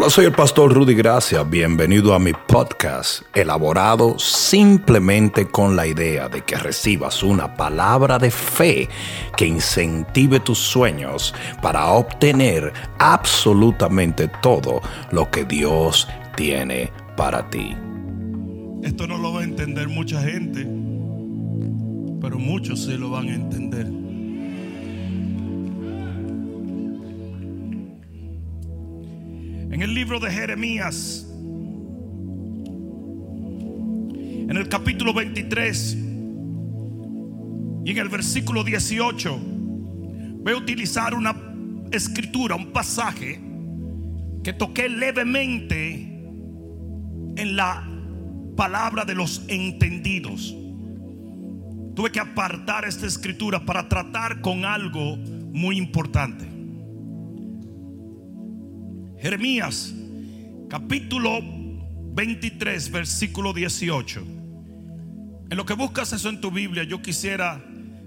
Hola, soy el pastor Rudy Gracia. Bienvenido a mi podcast, elaborado simplemente con la idea de que recibas una palabra de fe que incentive tus sueños para obtener absolutamente todo lo que Dios tiene para ti. Esto no lo va a entender mucha gente, pero muchos sí lo van a entender. En el libro de Jeremías, en el capítulo 23 y en el versículo 18, voy a utilizar una escritura, un pasaje que toqué levemente en la palabra de los entendidos. Tuve que apartar esta escritura para tratar con algo muy importante. Jeremías capítulo 23 versículo 18. En lo que buscas eso en tu Biblia, yo quisiera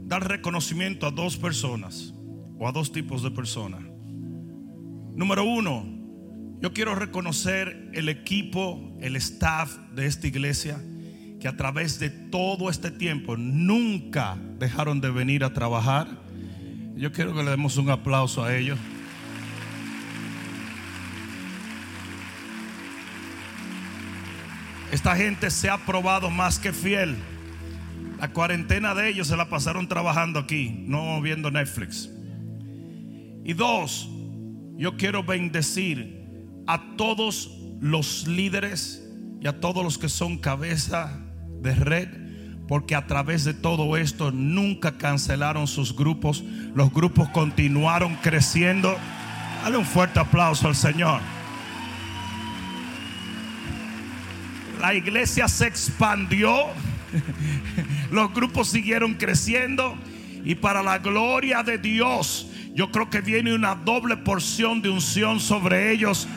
dar reconocimiento a dos personas o a dos tipos de personas. Número uno, yo quiero reconocer el equipo, el staff de esta iglesia que a través de todo este tiempo nunca dejaron de venir a trabajar. Yo quiero que le demos un aplauso a ellos. Esta gente se ha probado más que fiel. La cuarentena de ellos se la pasaron trabajando aquí, no viendo Netflix. Y dos, yo quiero bendecir a todos los líderes y a todos los que son cabeza de red, porque a través de todo esto nunca cancelaron sus grupos, los grupos continuaron creciendo. Dale un fuerte aplauso al Señor. La iglesia se expandió, los grupos siguieron creciendo y para la gloria de Dios, yo creo que viene una doble porción de unción sobre ellos.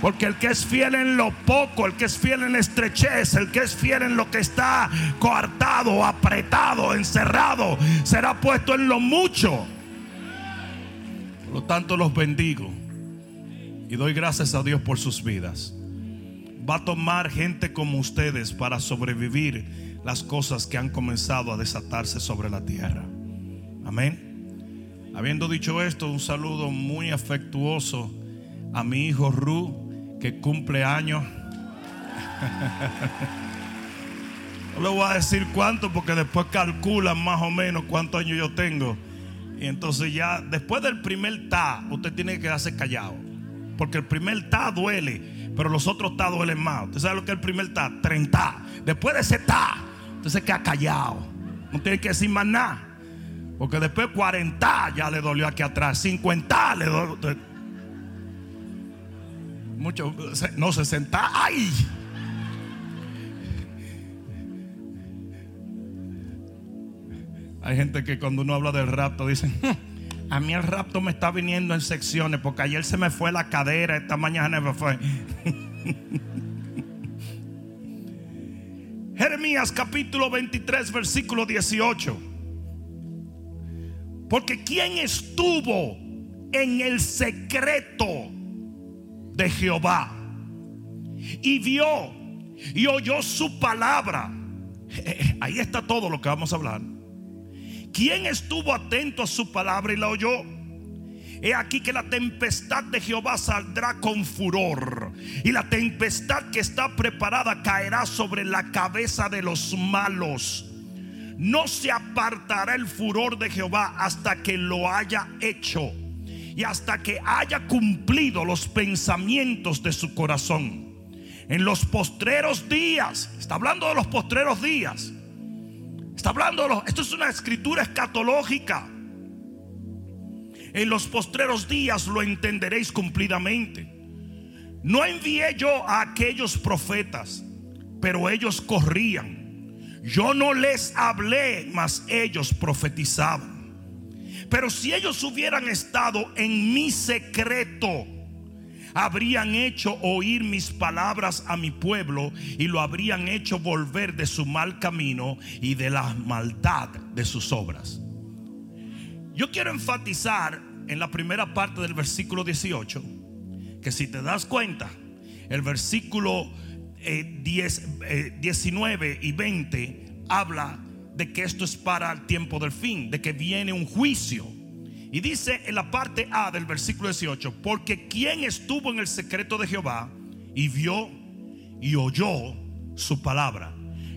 Porque el que es fiel en lo poco, el que es fiel en la estrechez, el que es fiel en lo que está coartado, apretado, encerrado, será puesto en lo mucho. Por lo tanto, los bendigo y doy gracias a Dios por sus vidas. Va a tomar gente como ustedes para sobrevivir las cosas que han comenzado a desatarse sobre la tierra. Amén. Habiendo dicho esto, un saludo muy afectuoso a mi hijo Ru que cumple años. No le voy a decir cuánto porque después calculan más o menos cuántos años yo tengo. Y entonces ya, después del primer ta, usted tiene que quedarse callado. Porque el primer ta duele, pero los otros ta duelen más. ¿Usted sabe lo que es el primer ta? 30. Después de ese ta, usted se queda callado. No tiene que decir más nada. Porque después 40 ya le dolió aquí atrás. 50 le dolió. Mucho, no, 60. ¡Ay! Hay gente que cuando uno habla del rapto dicen, a mí el rapto me está viniendo en secciones porque ayer se me fue la cadera, esta mañana me fue. Jeremías capítulo 23 versículo 18. Porque quien estuvo en el secreto de Jehová y vio y oyó su palabra. Ahí está todo lo que vamos a hablar. ¿Quién estuvo atento a su palabra y la oyó? He aquí que la tempestad de Jehová saldrá con furor y la tempestad que está preparada caerá sobre la cabeza de los malos. No se apartará el furor de Jehová hasta que lo haya hecho y hasta que haya cumplido los pensamientos de su corazón. En los postreros días, está hablando de los postreros días. Está hablando esto es una escritura escatológica. En los postreros días lo entenderéis cumplidamente. No envié yo a aquellos profetas, pero ellos corrían. Yo no les hablé, mas ellos profetizaban. Pero si ellos hubieran estado en mi secreto, habrían hecho oír mis palabras a mi pueblo y lo habrían hecho volver de su mal camino y de la maldad de sus obras. Yo quiero enfatizar en la primera parte del versículo 18 que si te das cuenta, el versículo 10, eh, 19 eh, y 20 habla de que esto es para el tiempo del fin, de que viene un juicio. Y dice en la parte A del versículo 18, porque quien estuvo en el secreto de Jehová y vio y oyó su palabra.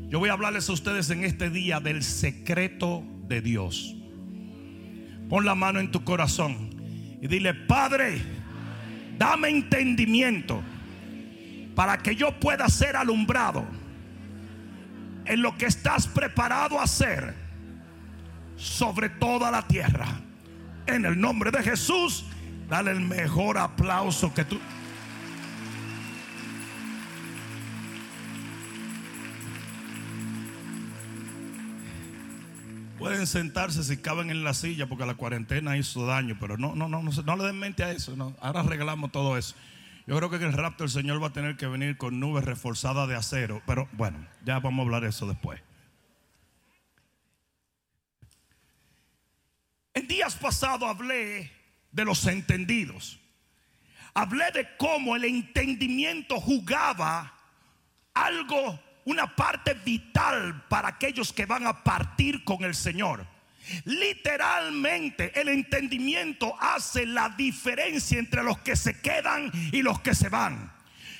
Yo voy a hablarles a ustedes en este día del secreto de Dios. Pon la mano en tu corazón y dile, Padre, dame entendimiento para que yo pueda ser alumbrado en lo que estás preparado a hacer sobre toda la tierra. En el nombre de Jesús, dale el mejor aplauso que tú. Pueden sentarse si caben en la silla porque la cuarentena hizo daño, pero no, no, no, no, no le den mente a eso. Ahora regalamos todo eso. Yo creo que en el rapto el Señor va a tener que venir con nubes reforzadas de acero, pero bueno, ya vamos a hablar de eso después. En días pasados hablé de los entendidos. Hablé de cómo el entendimiento jugaba algo una parte vital para aquellos que van a partir con el Señor. Literalmente el entendimiento hace la diferencia entre los que se quedan y los que se van.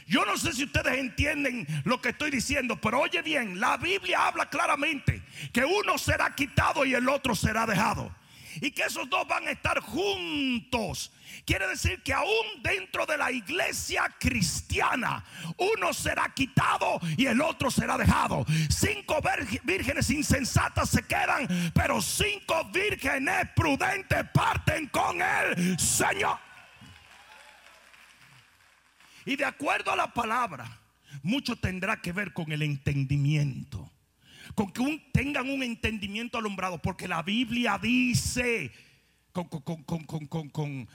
Yo no sé si ustedes entienden lo que estoy diciendo, pero oye bien, la Biblia habla claramente que uno será quitado y el otro será dejado. Y que esos dos van a estar juntos Quiere decir que aún dentro de la iglesia cristiana, uno será quitado y el otro será dejado. Cinco vírgenes insensatas se quedan, pero cinco vírgenes prudentes parten con el Señor. Y de acuerdo a la palabra, mucho tendrá que ver con el entendimiento. Con que tengan un entendimiento alumbrado, porque la Biblia dice con,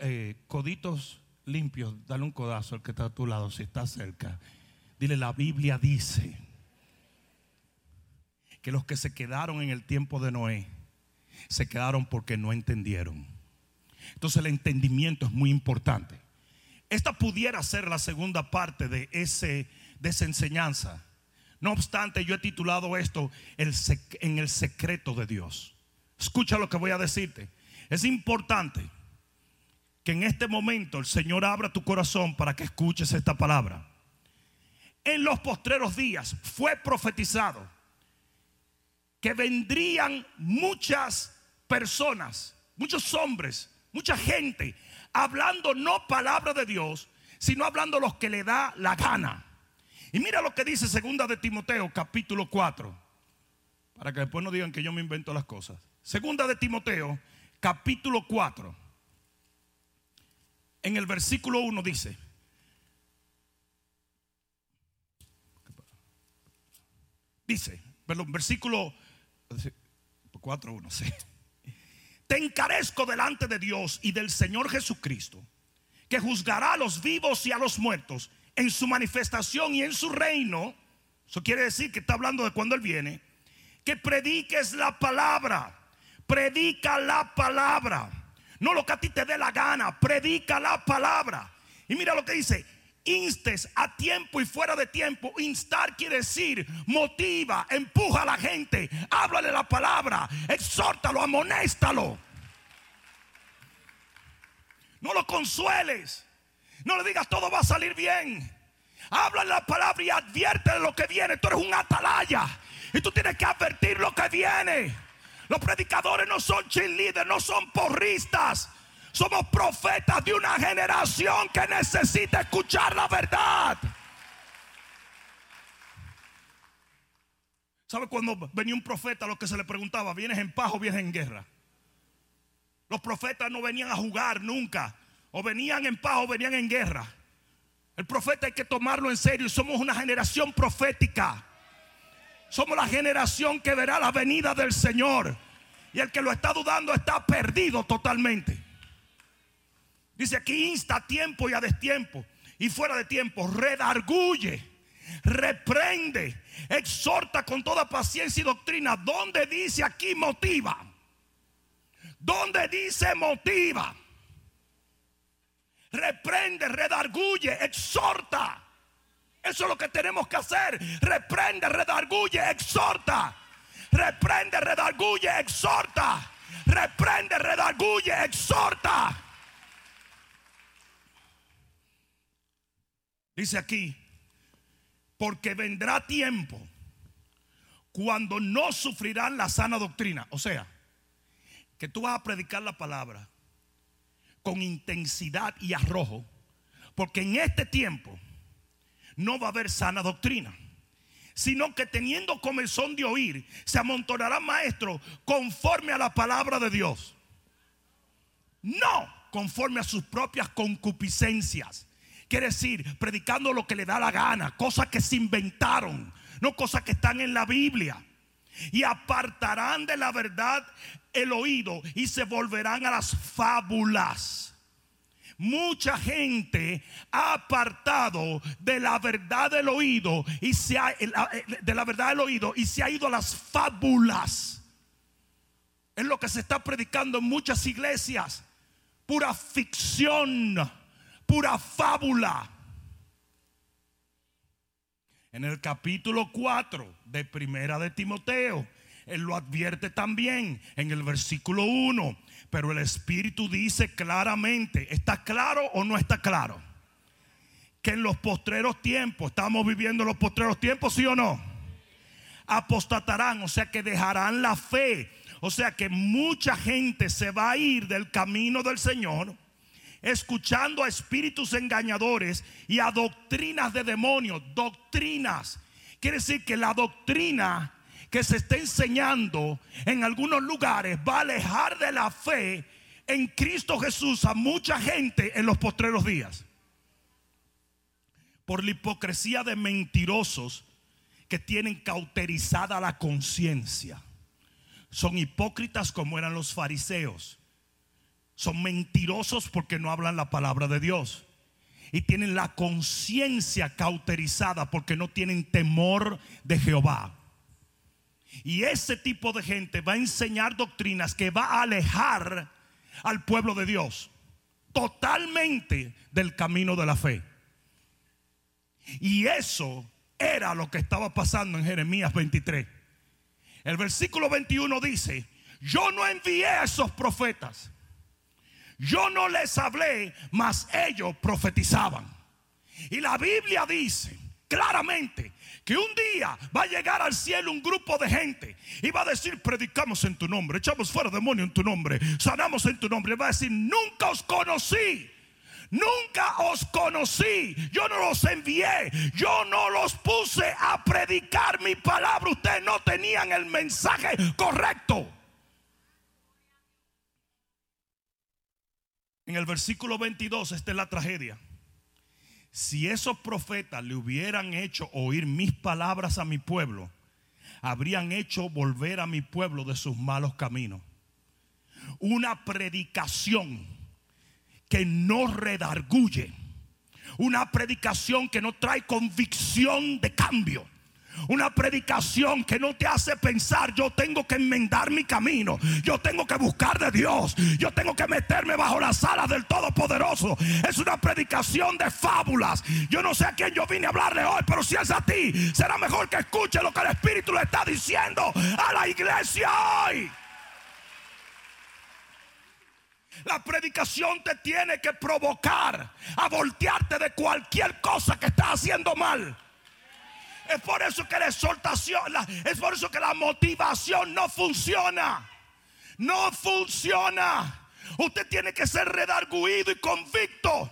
eh, coditos limpios, dale un codazo al que está a tu lado si está cerca. Dile, la Biblia dice que los que se quedaron en el tiempo de Noé se quedaron porque no entendieron. Entonces el entendimiento es muy importante. Esta pudiera ser la segunda parte de, ese, de esa enseñanza. No obstante, yo he titulado esto en el secreto de Dios. Escucha lo que voy a decirte. Es importante que en este momento el Señor abra tu corazón para que escuches esta palabra. En los postreros días fue profetizado que vendrían muchas personas, muchos hombres, mucha gente, hablando no palabra de Dios, sino hablando los que le da la gana. Y mira lo que dice segunda de Timoteo, capítulo 4, para que después no digan que yo me invento las cosas. Segunda de Timoteo, capítulo 4, en el versículo 1 dice, dice, perdón, versículo 4, 1, sí. Te encarezco delante de Dios y del Señor Jesucristo, que juzgará a los vivos y a los muertos en su manifestación y en su reino. Eso quiere decir que está hablando de cuando Él viene. Que prediques la palabra Predica la palabra. No lo que a ti te dé la gana. Predica la palabra. Y mira lo que dice. Instes a tiempo y fuera de tiempo. Instar quiere decir motiva, empuja a la gente. Háblale la palabra. Exhórtalo, amonéstalo. No lo consueles. No le digas todo va a salir bien. Háblale la palabra y advierte lo que viene. Tú eres un atalaya. Y tú tienes que advertir lo que viene. Los predicadores no son cheerleaders, no son porristas. Somos profetas de una generación que necesita escuchar la verdad. ¿Sabe cuando venía un profeta lo que se le preguntaba? ¿Vienes en paz o vienes en guerra? Los profetas no venían a jugar nunca. O venían en paz o venían en guerra. El profeta hay que tomarlo en serio. Somos una generación profética. Somos la generación que verá la venida del Señor. Y el que lo está dudando está perdido totalmente. Dice aquí insta a tiempo y a destiempo. Y fuera de tiempo, redarguye, reprende, exhorta con toda paciencia y doctrina. ¿Dónde dice aquí motiva? ¿Dónde dice motiva? Reprende, redarguye, exhorta. Eso es lo que tenemos que hacer. Reprende, redarguye, exhorta. Reprende, redarguye, exhorta. Reprende, redarguye, exhorta. Dice aquí, porque vendrá tiempo cuando no sufrirán la sana doctrina. O sea, que tú vas a predicar la palabra con intensidad y arrojo, porque en este tiempo no va a haber sana doctrina, sino que teniendo comezón de oír, se amontonará maestro conforme a la palabra de Dios. No conforme a sus propias concupiscencias. Quiere decir, predicando lo que le da la gana, cosas que se inventaron, no cosas que están en la Biblia. Y apartarán de la verdad el oído y se volverán a las fábulas mucha gente ha apartado de la verdad del oído y se ha, eh, de la verdad del oído y se ha ido a las fábulas. Es lo que se está predicando en muchas iglesias. Pura ficción, pura fábula. En el capítulo 4 de Primera de Timoteo, él lo advierte también en el versículo 1. Pero el Espíritu dice claramente, ¿está claro o no está claro? Que en los postreros tiempos, estamos viviendo los postreros tiempos, ¿sí o no? Apostatarán, o sea que dejarán la fe. O sea que mucha gente se va a ir del camino del Señor escuchando a espíritus engañadores y a doctrinas de demonios. Doctrinas. Quiere decir que la doctrina que se está enseñando en algunos lugares va a alejar de la fe en Cristo Jesús a mucha gente en los postreros días. Por la hipocresía de mentirosos que tienen cauterizada la conciencia. Son hipócritas como eran los fariseos. Son mentirosos porque no hablan la palabra de Dios. Y tienen la conciencia cauterizada porque no tienen temor de Jehová. Y ese tipo de gente va a enseñar doctrinas que va a alejar al pueblo de Dios totalmente del camino de la fe. Y eso era lo que estaba pasando en Jeremías 23. El versículo 21 dice, yo no envié a esos profetas. Yo no les hablé, mas ellos profetizaban. Y la Biblia dice claramente que un día va a llegar al cielo un grupo de gente y va a decir, predicamos en tu nombre, echamos fuera demonio en tu nombre, sanamos en tu nombre. Va a decir, nunca os conocí. Nunca os conocí, yo no los envié, yo no los puse a predicar mi palabra, ustedes no tenían el mensaje correcto. En el versículo 22, esta es la tragedia si esos profetas le hubieran hecho oír mis palabras a mi pueblo, habrían hecho volver a mi pueblo de sus malos caminos. Una predicación que no redarguye. Una predicación que no trae convicción de cambio. Una predicación que no te hace pensar, yo tengo que enmendar mi camino, yo tengo que buscar de Dios, yo tengo que meterme bajo las alas del Todopoderoso. Es una predicación de fábulas. Yo no sé a quién yo vine a hablarle hoy, pero si es a ti, será mejor que escuche lo que el Espíritu le está diciendo a la iglesia hoy. La predicación te tiene que provocar a voltearte de cualquier cosa que estás haciendo mal. Es por eso que la exhortación, es por eso que la motivación no funciona. No funciona. Usted tiene que ser redarguido y convicto.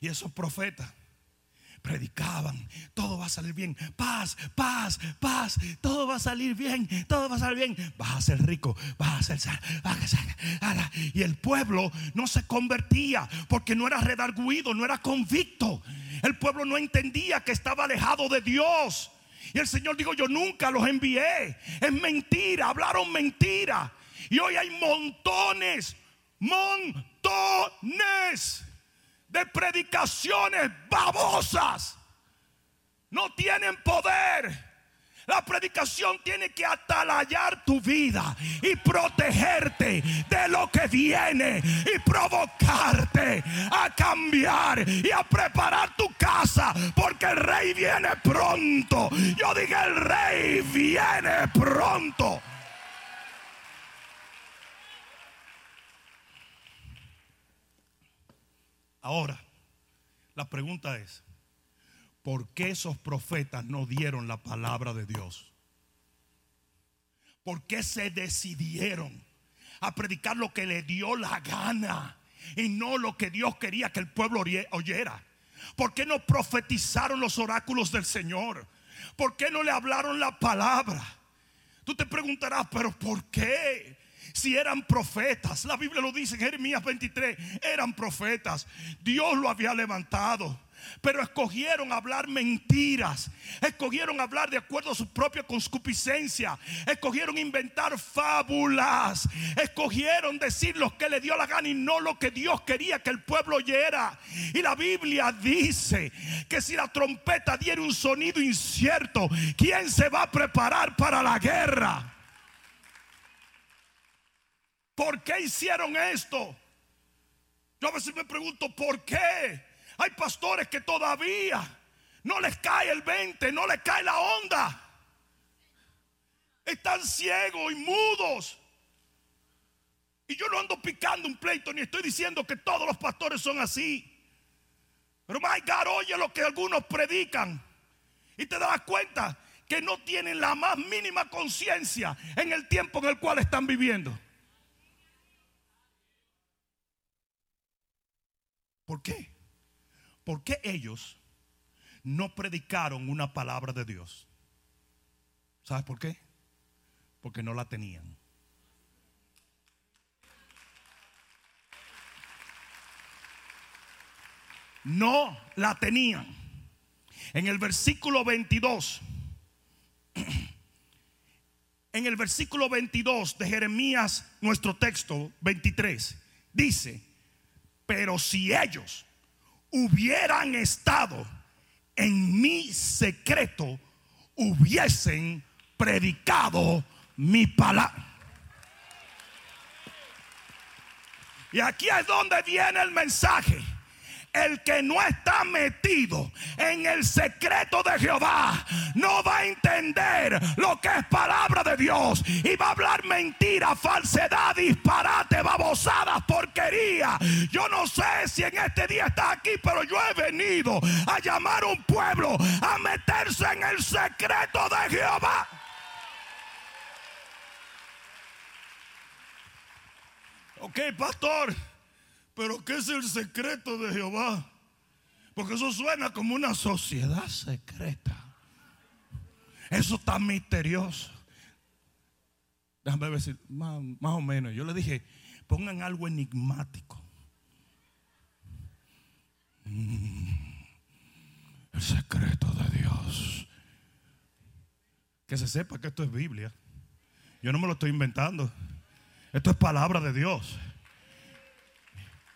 Y esos profetas predicaban, todo va a salir bien, paz, paz, paz, todo va a salir bien, todo va a salir bien, vas a ser rico, vas a ser, vas a ser, y el pueblo no se convertía porque no era redarguido, no era convicto, el pueblo no entendía que estaba alejado de Dios. Y el Señor dijo, yo nunca los envié. Es mentira, hablaron mentira. Y hoy hay montones, montones de predicaciones babosas. No tienen poder. La predicación tiene que atalayar tu vida y protegerte de lo que viene y provocarte a cambiar y a preparar tu casa porque el rey viene pronto. Yo dije, el rey viene pronto. Ahora, la pregunta es, ¿por qué esos profetas no dieron la palabra de Dios? ¿Por qué se decidieron a predicar lo que le dio la gana y no lo que Dios quería que el pueblo oyera? ¿Por qué no profetizaron los oráculos del Señor? ¿Por qué no le hablaron la palabra? Tú te preguntarás, pero ¿por qué? Si eran profetas. La Biblia lo dice en Jeremías 23, eran profetas. Dios lo había levantado. Pero escogieron hablar mentiras. Escogieron hablar de acuerdo a su propia concupiscencia. Escogieron inventar fábulas. Escogieron decir lo que le dio la gana y no lo que Dios quería que el pueblo oyera. Y la Biblia dice que si la trompeta diera un sonido incierto, ¿quién se va a preparar para la guerra? ¿Por qué hicieron esto? Yo a veces me pregunto, ¿por qué? Hay pastores que todavía no les cae el 20, no les cae la onda. Están ciegos y mudos. Y yo no ando picando un pleito ni estoy diciendo que todos los pastores son así. Pero my God, oye lo que algunos predican. Y te das cuenta que no tienen la más mínima conciencia en el tiempo en el cual están viviendo. ¿Por qué? Porque ellos no predicaron una palabra de Dios. ¿Sabes por qué? Porque no la tenían. No la tenían. En el versículo 22, en el versículo 22 de Jeremías, nuestro texto 23, dice, pero si ellos hubieran estado en mi secreto, hubiesen predicado mi palabra. Y aquí es donde viene el mensaje el que no está metido en el secreto de Jehová no va a entender lo que es palabra de Dios y va a hablar mentira, falsedad, disparate, babosadas, porquería. Yo no sé si en este día está aquí, pero yo he venido a llamar a un pueblo a meterse en el secreto de Jehová. Ok, pastor. Pero ¿qué es el secreto de Jehová? Porque eso suena como una sociedad secreta. Eso está misterioso. Déjame si más, o menos. Yo le dije, pongan algo enigmático. Mm, el secreto de Dios. Que se sepa que esto es Biblia. Yo no me lo estoy inventando. Esto es palabra de Dios.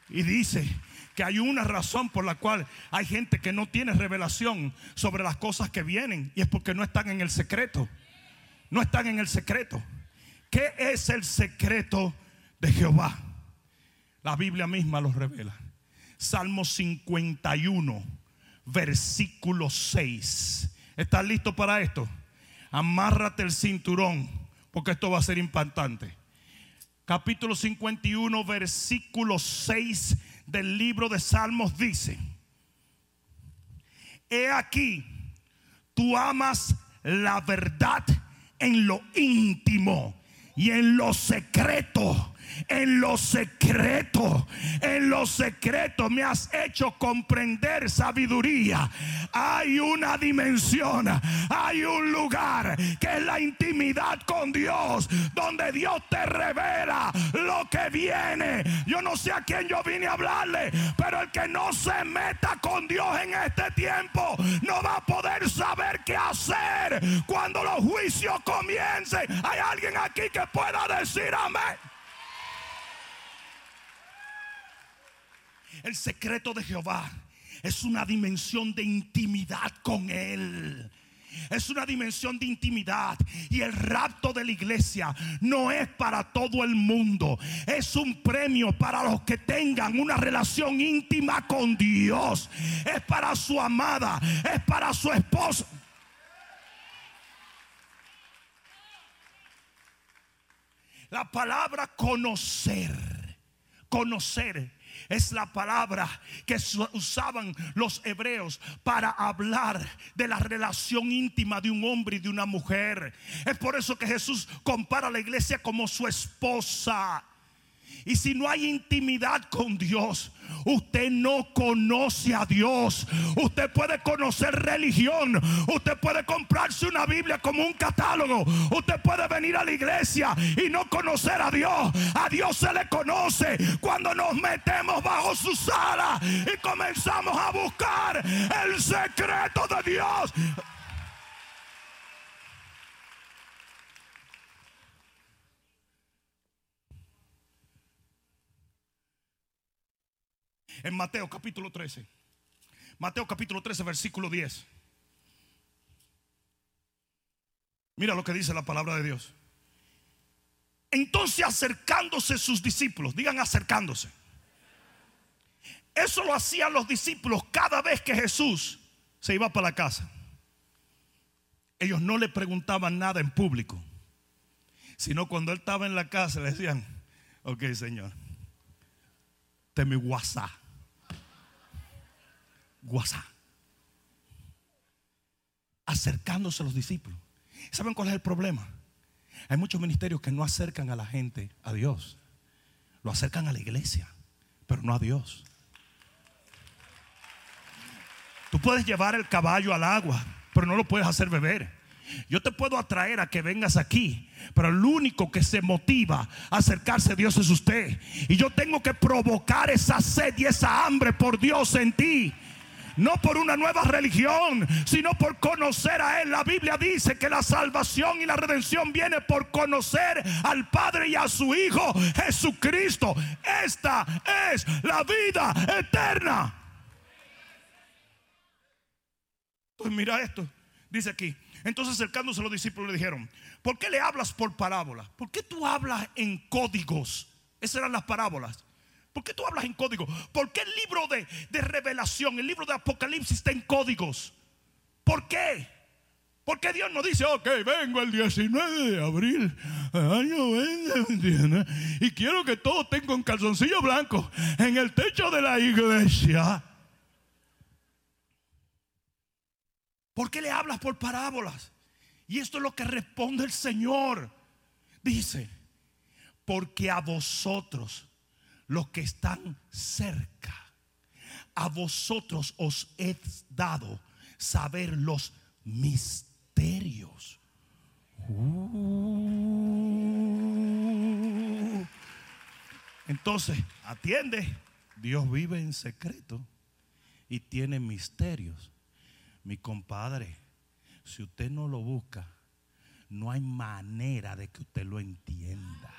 Y dice que hay una razón por la cual hay gente que no tiene revelación sobre las cosas que vienen. Y es porque no están en el secreto. No están en el secreto. ¿Qué es el secreto de Jehová? La Biblia misma lo revela. Salmo 51, versículo 6. ¿Estás listo para esto? Amárrate el cinturón, porque esto va a ser impactante capítulo 51, versículo 6 del libro de Salmos dice, he aquí, tú amas la verdad en lo íntimo y en lo secreto en lo secreto, en lo secreto me has hecho comprender sabiduría. Hay una dimensión, hay un lugar que es la intimidad con Dios, donde Dios te revela lo que viene. Yo no sé a quién yo vine a hablarle, pero el que no se meta con Dios en este tiempo no va a poder saber qué hacer cuando los juicios comiencen. Hay alguien aquí que pueda decir amén. El secreto de Jehová es una dimensión de intimidad con Él. es una dimensión de intimidad. Y el rapto de la iglesia no es para todo el mundo. Es un premio para los que tengan una relación íntima con Dios. Es para su amada, es para su esposo. La palabra conocer, conocer es la palabra que usaban los hebreos para hablar de la relación íntima de un hombre y de una mujer. Es por eso que Jesús compara a la iglesia como su esposa. Y si no hay intimidad con Dios, usted no conoce a Dios. Usted puede conocer religión. Usted puede comprarse una Biblia como un catálogo. Usted puede venir a la iglesia y no conocer a Dios. A Dios se le conoce cuando nos metemos bajo su sala y comenzamos a buscar el secreto de Dios. En Mateo capítulo 13. Mateo capítulo 13, versículo 10. Mira lo que dice la palabra de Dios. Entonces acercándose sus discípulos, digan acercándose. Eso lo hacían los discípulos cada vez que Jesús se iba para la casa. Ellos no le preguntaban nada en público, sino cuando él estaba en la casa le decían, ok Señor, te mi WhatsApp. WhatsApp. Acercándose a los discípulos. ¿Saben cuál es el problema? Hay muchos ministerios que no acercan a la gente a Dios. Lo acercan a la iglesia, pero no a Dios. Tú puedes llevar el caballo al agua, pero no lo puedes hacer beber. Yo te puedo atraer a que vengas aquí, pero el único que se motiva a acercarse a Dios es usted. Y yo tengo que provocar esa sed y esa hambre por Dios en ti no por una nueva religión, sino por conocer a Él. La Biblia dice que la salvación y la redención viene por conocer al Padre y a su Hijo Jesucristo. Esta es la vida eterna. Pues mira esto, dice aquí. Entonces acercándose los discípulos le dijeron, ¿por qué le hablas por parábolas? ¿Por qué tú hablas en códigos? Esas eran las parábolas. ¿Por qué tú hablas en código? ¿Por qué el libro de, revelación, el libro de Apocalipsis está en códigos? ¿Por qué? Porque Dios no dice, ok, vengo el 19 de abril, año 20, y quiero que todos tengan calzoncillo blanco en el techo de la iglesia. ¿Por qué le hablas por parábolas? Y esto es lo que responde el Señor. Dice, porque a vosotros los que están cerca. A vosotros os he dado saber los misterios. Uh. Entonces, atiende, Dios vive en secreto y tiene misterios. Mi compadre, si usted no lo busca, no hay manera de que usted lo entienda.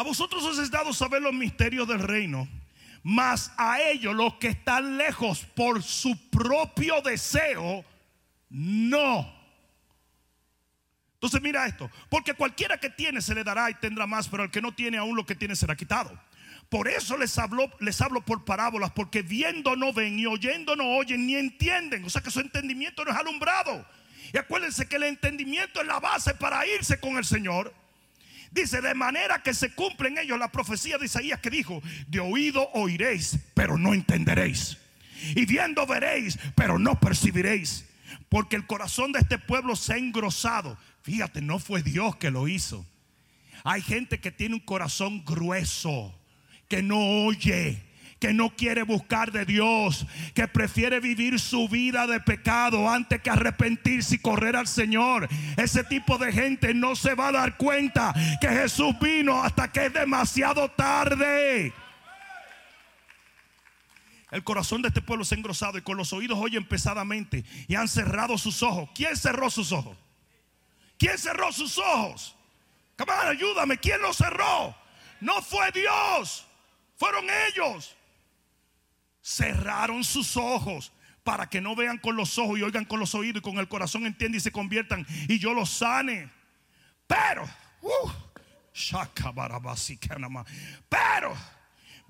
A vosotros os es dado saber los misterios del reino, mas a ellos, los que están lejos por su propio deseo, no. Entonces mira esto, porque cualquiera que tiene se le dará y tendrá más, pero el que no tiene aún lo que tiene será quitado. Por eso les hablo, les hablo por parábolas, porque viendo no ven y oyendo no oyen ni entienden. O sea que su entendimiento no es alumbrado. Y acuérdense que el entendimiento es la base para irse con el Señor. Dice, de manera que se cumple en ellos la profecía de Isaías que dijo, de oído oiréis, pero no entenderéis. Y viendo veréis, pero no percibiréis. Porque el corazón de este pueblo se ha engrosado. Fíjate, no fue Dios que lo hizo. Hay gente que tiene un corazón grueso, que no oye que no quiere buscar de Dios, que prefiere vivir su vida de pecado antes que arrepentirse y correr al Señor. Ese tipo de gente no se va a dar cuenta que Jesús vino hasta que es demasiado tarde. El corazón de este pueblo se ha engrosado y con los oídos oyen pesadamente y han cerrado sus ojos. ¿Quién cerró sus ojos? ¿Quién cerró sus ojos? Come ayúdame. ¿Quién los cerró? No fue Dios, fueron ellos. Cerraron sus ojos para que no vean con los ojos y oigan con los oídos y con el corazón entiendan y se conviertan y yo los sane. Pero, uh, pero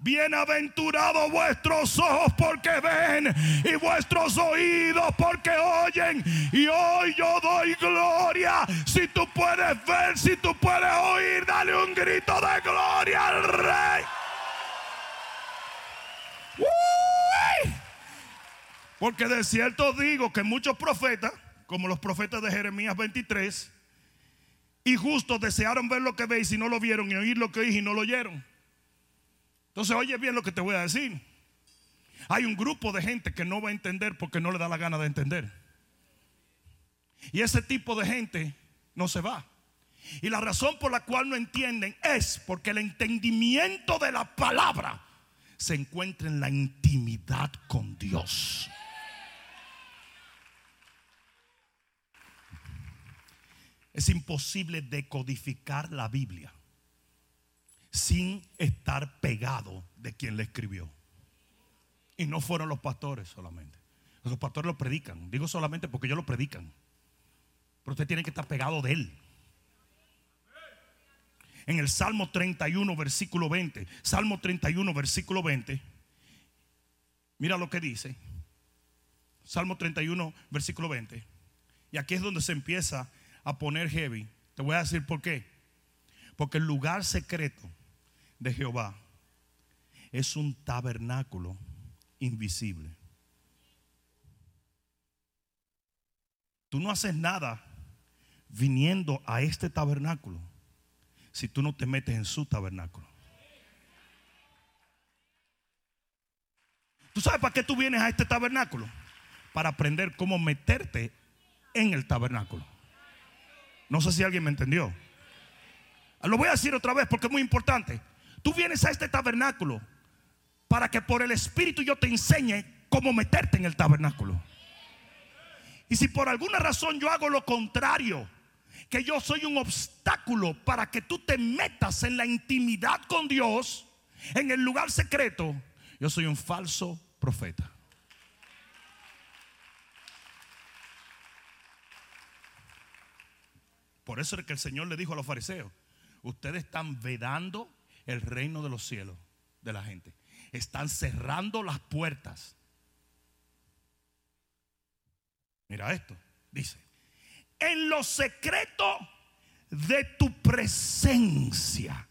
Bienaventurados vuestros ojos porque ven y vuestros oídos porque oyen. Y hoy yo doy gloria. Si tú puedes ver, si tú puedes oír, dale un grito de gloria al rey. Porque de cierto digo que muchos profetas, como los profetas de Jeremías 23, y justos desearon ver lo que veis y no lo vieron, y oír lo que oís y no lo oyeron. Entonces, oye bien lo que te voy a decir. Hay un grupo de gente que no va a entender porque no le da la gana de entender. Y ese tipo de gente no se va. Y la razón por la cual no entienden es porque el entendimiento de la palabra se encuentra en la intimidad con Dios. Es imposible decodificar la Biblia sin estar pegado de quien le escribió. Y no fueron los pastores solamente. Los pastores lo predican. Digo solamente porque ellos lo predican. Pero usted tiene que estar pegado de él. En el Salmo 31, versículo 20. Salmo 31, versículo 20. Mira lo que dice. Salmo 31, versículo 20. Y aquí es donde se empieza a poner heavy. Te voy a decir por qué. Porque el lugar secreto de Jehová es un tabernáculo invisible. Tú no haces nada viniendo a este tabernáculo si tú no te metes en su tabernáculo. ¿Tú sabes para qué tú vienes a este tabernáculo? Para aprender cómo meterte en el tabernáculo. No sé si alguien me entendió. Lo voy a decir otra vez porque es muy importante. Tú vienes a este tabernáculo para que por el Espíritu yo te enseñe cómo meterte en el tabernáculo. Y si por alguna razón yo hago lo contrario, que yo soy un obstáculo para que tú te metas en la intimidad con Dios, en el lugar secreto, yo soy un falso profeta. Por eso es que el Señor le dijo a los fariseos, ustedes están vedando el reino de los cielos de la gente. Están cerrando las puertas. Mira esto, dice, en lo secreto de tu presencia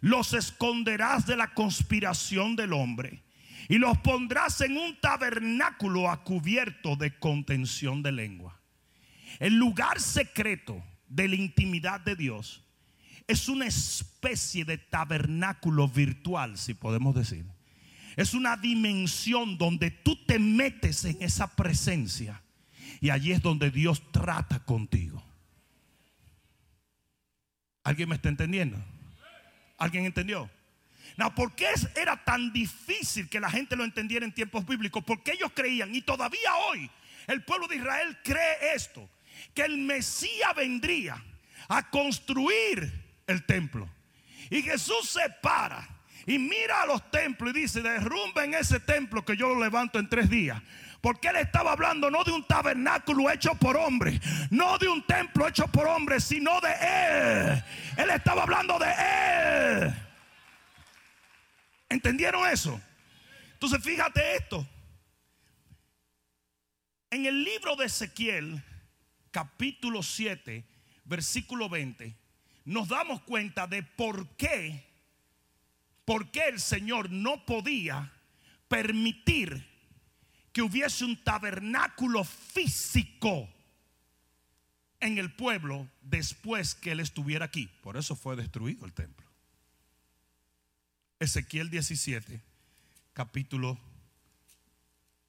los esconderás de la conspiración del hombre y los pondrás en un tabernáculo a cubierto de contención de lengua. El lugar secreto de la intimidad de Dios es una especie de tabernáculo virtual, si podemos decir. Es una dimensión donde tú te metes en esa presencia y allí es donde Dios trata contigo. ¿Alguien me está entendiendo? ¿Alguien entendió? No, ¿por qué era tan difícil que la gente lo entendiera en tiempos bíblicos? Porque ellos creían, y todavía hoy el pueblo de Israel cree esto, que el Mesías vendría a construir el templo. Y Jesús se para y mira a los templos y dice, derrumben ese templo que yo lo levanto en tres días. Porque él estaba hablando no de un tabernáculo hecho por hombre, no de un templo hecho por hombre, sino de él. Él estaba hablando de él. ¿Entendieron eso? Entonces fíjate esto. En el libro de Ezequiel, capítulo 7, versículo 20 nos damos cuenta de por qué, por qué el Señor no podía permitir que hubiese un tabernáculo físico en el pueblo después que Él estuviera aquí. Por eso fue destruido el templo. Ezequiel 17, capítulo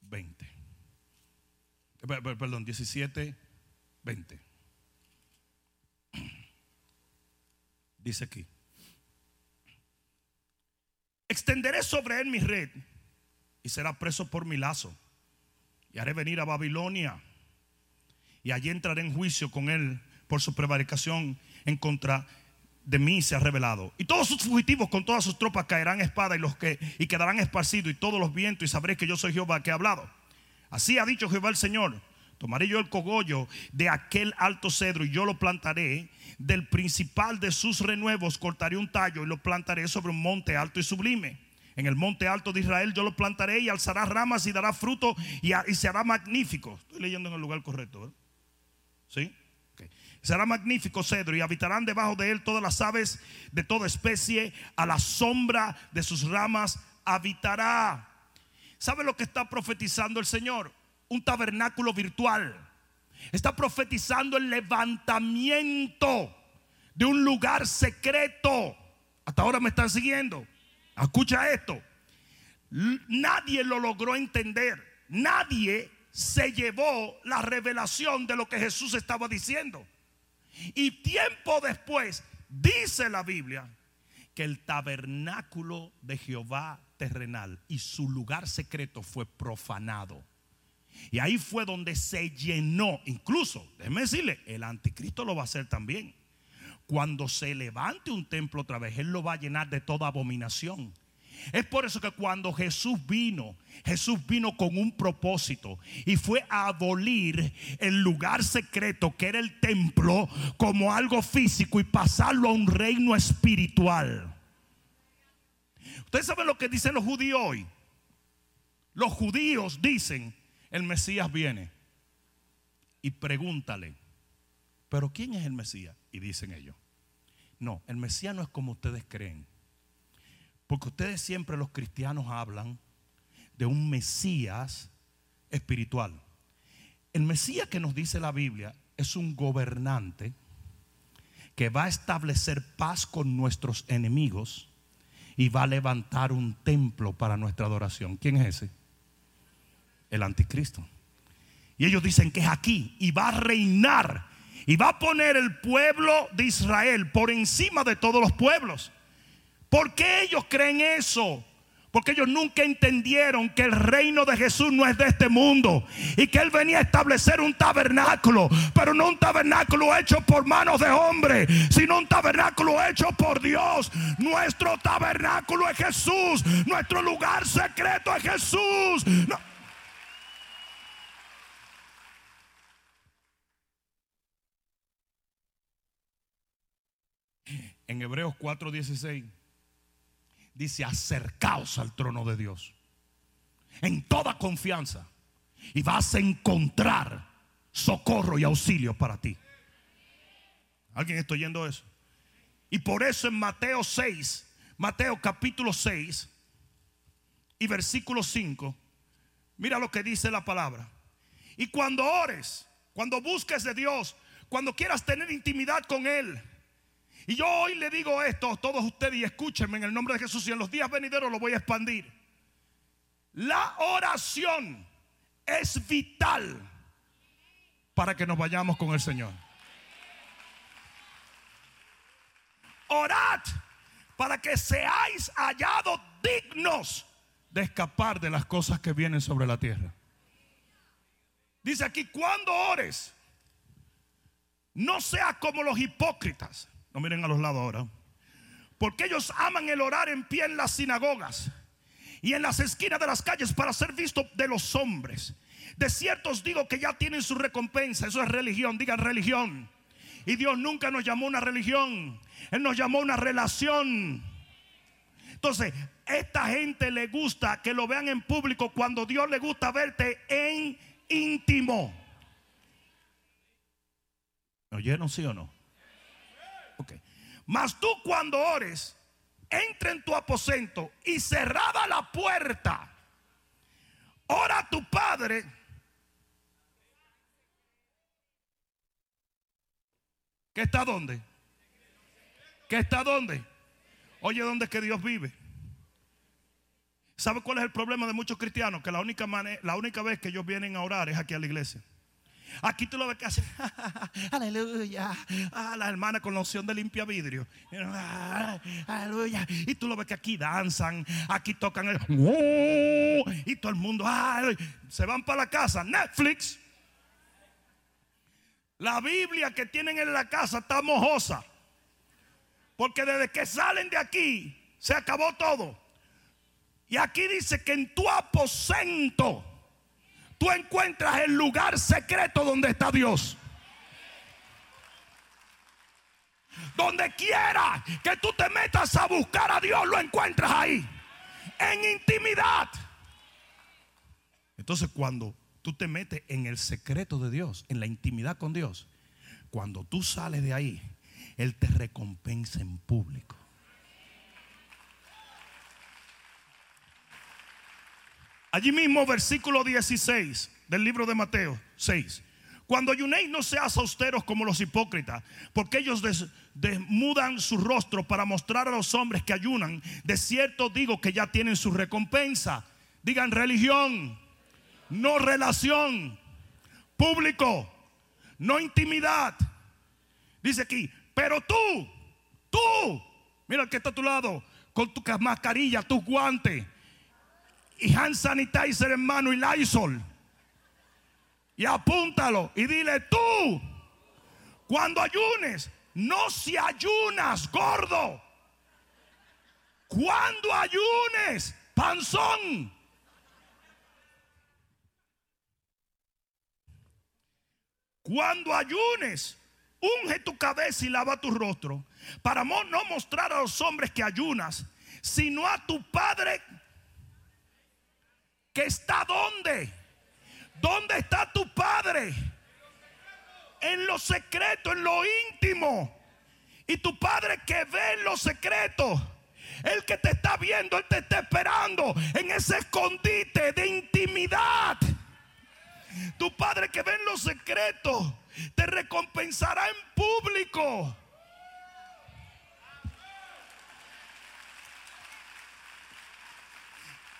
20. Perdón, 17, 20. dice aquí. Extenderé sobre él mi red y será preso por mi lazo. Y haré venir a Babilonia. Y allí entraré en juicio con él por su prevaricación en contra de mí se ha revelado. Y todos sus fugitivos con todas sus tropas caerán espada y los que y quedarán esparcidos y todos los vientos y sabréis que yo soy Jehová que he hablado. Así ha dicho Jehová el Señor. Tomaré yo el cogollo de aquel alto cedro y yo lo plantaré. Del principal de sus renuevos cortaré un tallo y lo plantaré sobre un monte alto y sublime. En el monte alto de Israel yo lo plantaré y alzará ramas y dará fruto y, se hará magnífico. Estoy leyendo en el lugar correcto. ¿verdad? ¿Sí? Será magnífico cedro y habitarán debajo de él todas las aves de toda especie. A la sombra de sus ramas habitará. ¿Sabe lo que está profetizando el Señor? Un tabernáculo virtual. Está profetizando el levantamiento de un lugar secreto. Hasta ahora me están siguiendo. Escucha esto. Nadie lo logró entender. Nadie se llevó la revelación de lo que Jesús estaba diciendo. Y tiempo después, dice la Biblia, que el tabernáculo de Jehová terrenal y su lugar secreto fue profanado. Y ahí fue donde se llenó, incluso, déjeme decirle, el anticristo lo va a hacer también. Cuando se levante un templo otra vez, Él lo va a llenar de toda abominación. Es por eso que cuando Jesús vino, Jesús vino con un propósito y fue a abolir el lugar secreto que era el templo como algo físico y pasarlo a un reino espiritual. Ustedes saben lo que dicen los judíos hoy. Los judíos dicen, el Mesías viene. Y pregúntale, ¿pero quién es el Mesías? Y dicen ellos, no, el Mesías no es como ustedes creen. Porque ustedes siempre los cristianos hablan de un Mesías espiritual. El Mesías que nos dice la Biblia es un gobernante que va a establecer paz con nuestros enemigos y va a levantar un templo para nuestra adoración. ¿Quién es ese? El anticristo. Y ellos dicen que es aquí y va a reinar y va a poner el pueblo de Israel por encima de todos los pueblos. ¿Por qué ellos creen eso? Porque ellos nunca entendieron que el reino de Jesús no es de este mundo y que Él venía a establecer un tabernáculo, pero no un tabernáculo hecho por manos de hombre, sino un tabernáculo hecho por Dios. Nuestro tabernáculo es Jesús, nuestro lugar secreto es Jesús. En Hebreos 4:16 dice, acercaos al trono de Dios. En toda confianza. Y vas a encontrar socorro y auxilio para ti. ¿Alguien está oyendo eso? Y por eso en Mateo 6, Mateo capítulo 6 y versículo 5, mira lo que dice la palabra. Y cuando ores, cuando busques de Dios, cuando quieras tener intimidad con Él, y yo hoy le digo esto a todos ustedes y escúchenme en el nombre de Jesús y en los días venideros lo voy a expandir. La oración es vital para que nos vayamos con el Señor. Orad para que seáis hallados dignos de escapar de las cosas que vienen sobre la tierra. Dice aquí, cuando ores, no seas como los hipócritas no miren a los lados ahora. Porque ellos aman el orar en pie en las sinagogas y en las esquinas de las calles para ser visto de los hombres. De cierto os digo que ya tienen su recompensa. Eso es religión. Digan religión. Y Dios nunca nos llamó una religión. Él nos llamó una relación. Entonces, esta gente le gusta que lo vean en público cuando Dios le gusta verte en íntimo. ¿Me oyeron sí o no? Mas tú cuando ores, entra en tu aposento y cerrada la puerta, ora a tu Padre. ¿Qué está dónde? ¿Qué está dónde? Oye, ¿dónde es que Dios vive? ¿Sabe cuál es el problema de muchos cristianos? Que la única, la única vez que ellos vienen a orar es aquí a la iglesia. Aquí tú lo ves que hace, aleluya, ah, la hermana con la opción de limpia vidrio, aleluya. Y tú lo ves que aquí danzan, aquí tocan el, y todo el mundo, se van para la casa, Netflix. La Biblia que tienen en la casa está mojosa. Porque desde que salen de aquí, se acabó todo. Y aquí dice que en tu aposento tú encuentras el lugar secreto donde está Dios. Donde quiera que tú te metas a buscar a Dios, lo encuentras ahí. En intimidad. Entonces cuando tú te metes en el secreto de Dios, en la intimidad con Dios, cuando tú sales de ahí, Él te recompensa en público. Allí mismo, versículo 16 del libro de Mateo 6. Cuando ayunéis no seas austeros como los hipócritas, porque ellos desmudan su rostro para mostrar a los hombres que ayunan. De cierto digo que ya tienen su recompensa. Digan religión, no relación, público, no intimidad. Dice aquí, pero tú, tú, mira que está a tu lado, con tu mascarilla, tus guantes y hand sanitizer en mano y Lysol y apúntalo y dile tú, cuando ayunes, no si ayunas, gordo. Cuando ayunes, panzón. Cuando ayunes, unge tu cabeza y lava tu rostro, para no mostrar a los hombres que ayunas, sino a tu Padre que está donde ¿Dónde está tu Padre? En lo secreto, en lo íntimo. Y tu Padre que ve en lo secreto. El que te está viendo, Él te está esperando en ese escondite de intimidad. Tu Padre que ve en lo secreto, te recompensará en público.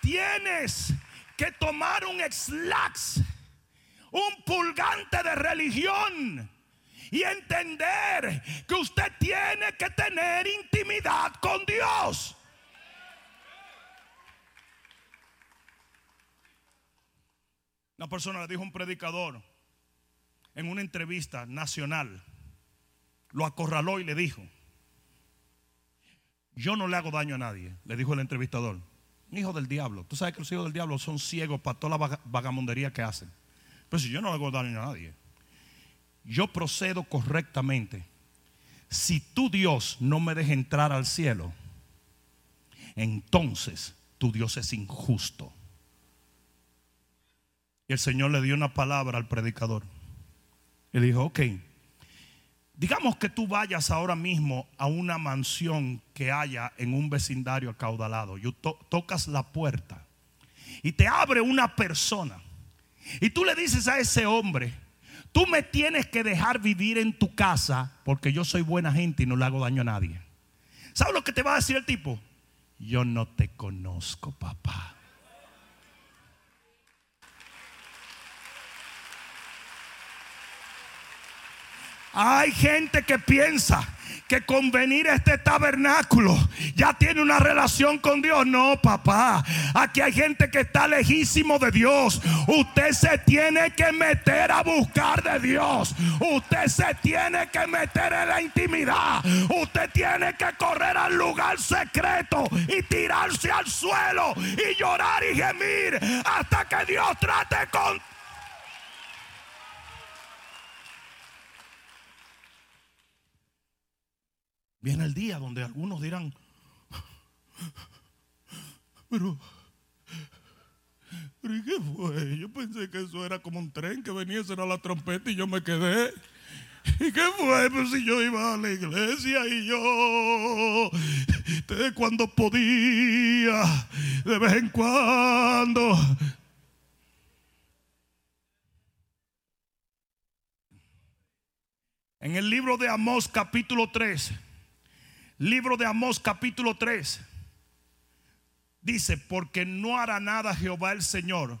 Tienes que tomar un exlax, un pulgante de religión y entender que usted tiene que tener intimidad con Dios. Una persona le dijo a un predicador en una entrevista nacional, lo acorraló y le dijo, yo no le hago daño a nadie, le dijo el entrevistador hijo del diablo. Tú sabes que los hijos del diablo son ciegos para toda la vagamundería que hacen. Pero si yo no le hago daño a nadie, yo procedo correctamente. Si tu Dios no me deja entrar al cielo, entonces tu Dios es injusto. Y el Señor le dio una palabra al predicador. Y dijo, ok, Digamos que tú vayas ahora mismo a una mansión que haya en un vecindario acaudalado. Y tocas la puerta y te abre una persona. Y tú le dices a ese hombre, tú me tienes que dejar vivir en tu casa porque yo soy buena gente y no le hago daño a nadie. ¿Sabes lo que te va a decir el tipo? Yo no te conozco, papá. Hay gente que piensa que con venir a este tabernáculo ya tiene una relación con Dios. No, papá. Aquí hay gente que está lejísimo de Dios. Usted se tiene que meter a buscar de Dios. Usted se tiene que meter en la intimidad. Usted tiene que correr al lugar secreto y tirarse al suelo y llorar y gemir hasta que Dios trate con Viene el día donde algunos dirán, pero, pero ¿y qué fue? Yo pensé que eso era como un tren que venía, a la trompeta y yo me quedé. ¿Y qué fue? Pues si yo iba a la iglesia y yo, de cuando podía, de vez en cuando. En el libro de Amós capítulo 3 Libro de Amós capítulo 3. Dice, porque no hará nada Jehová el Señor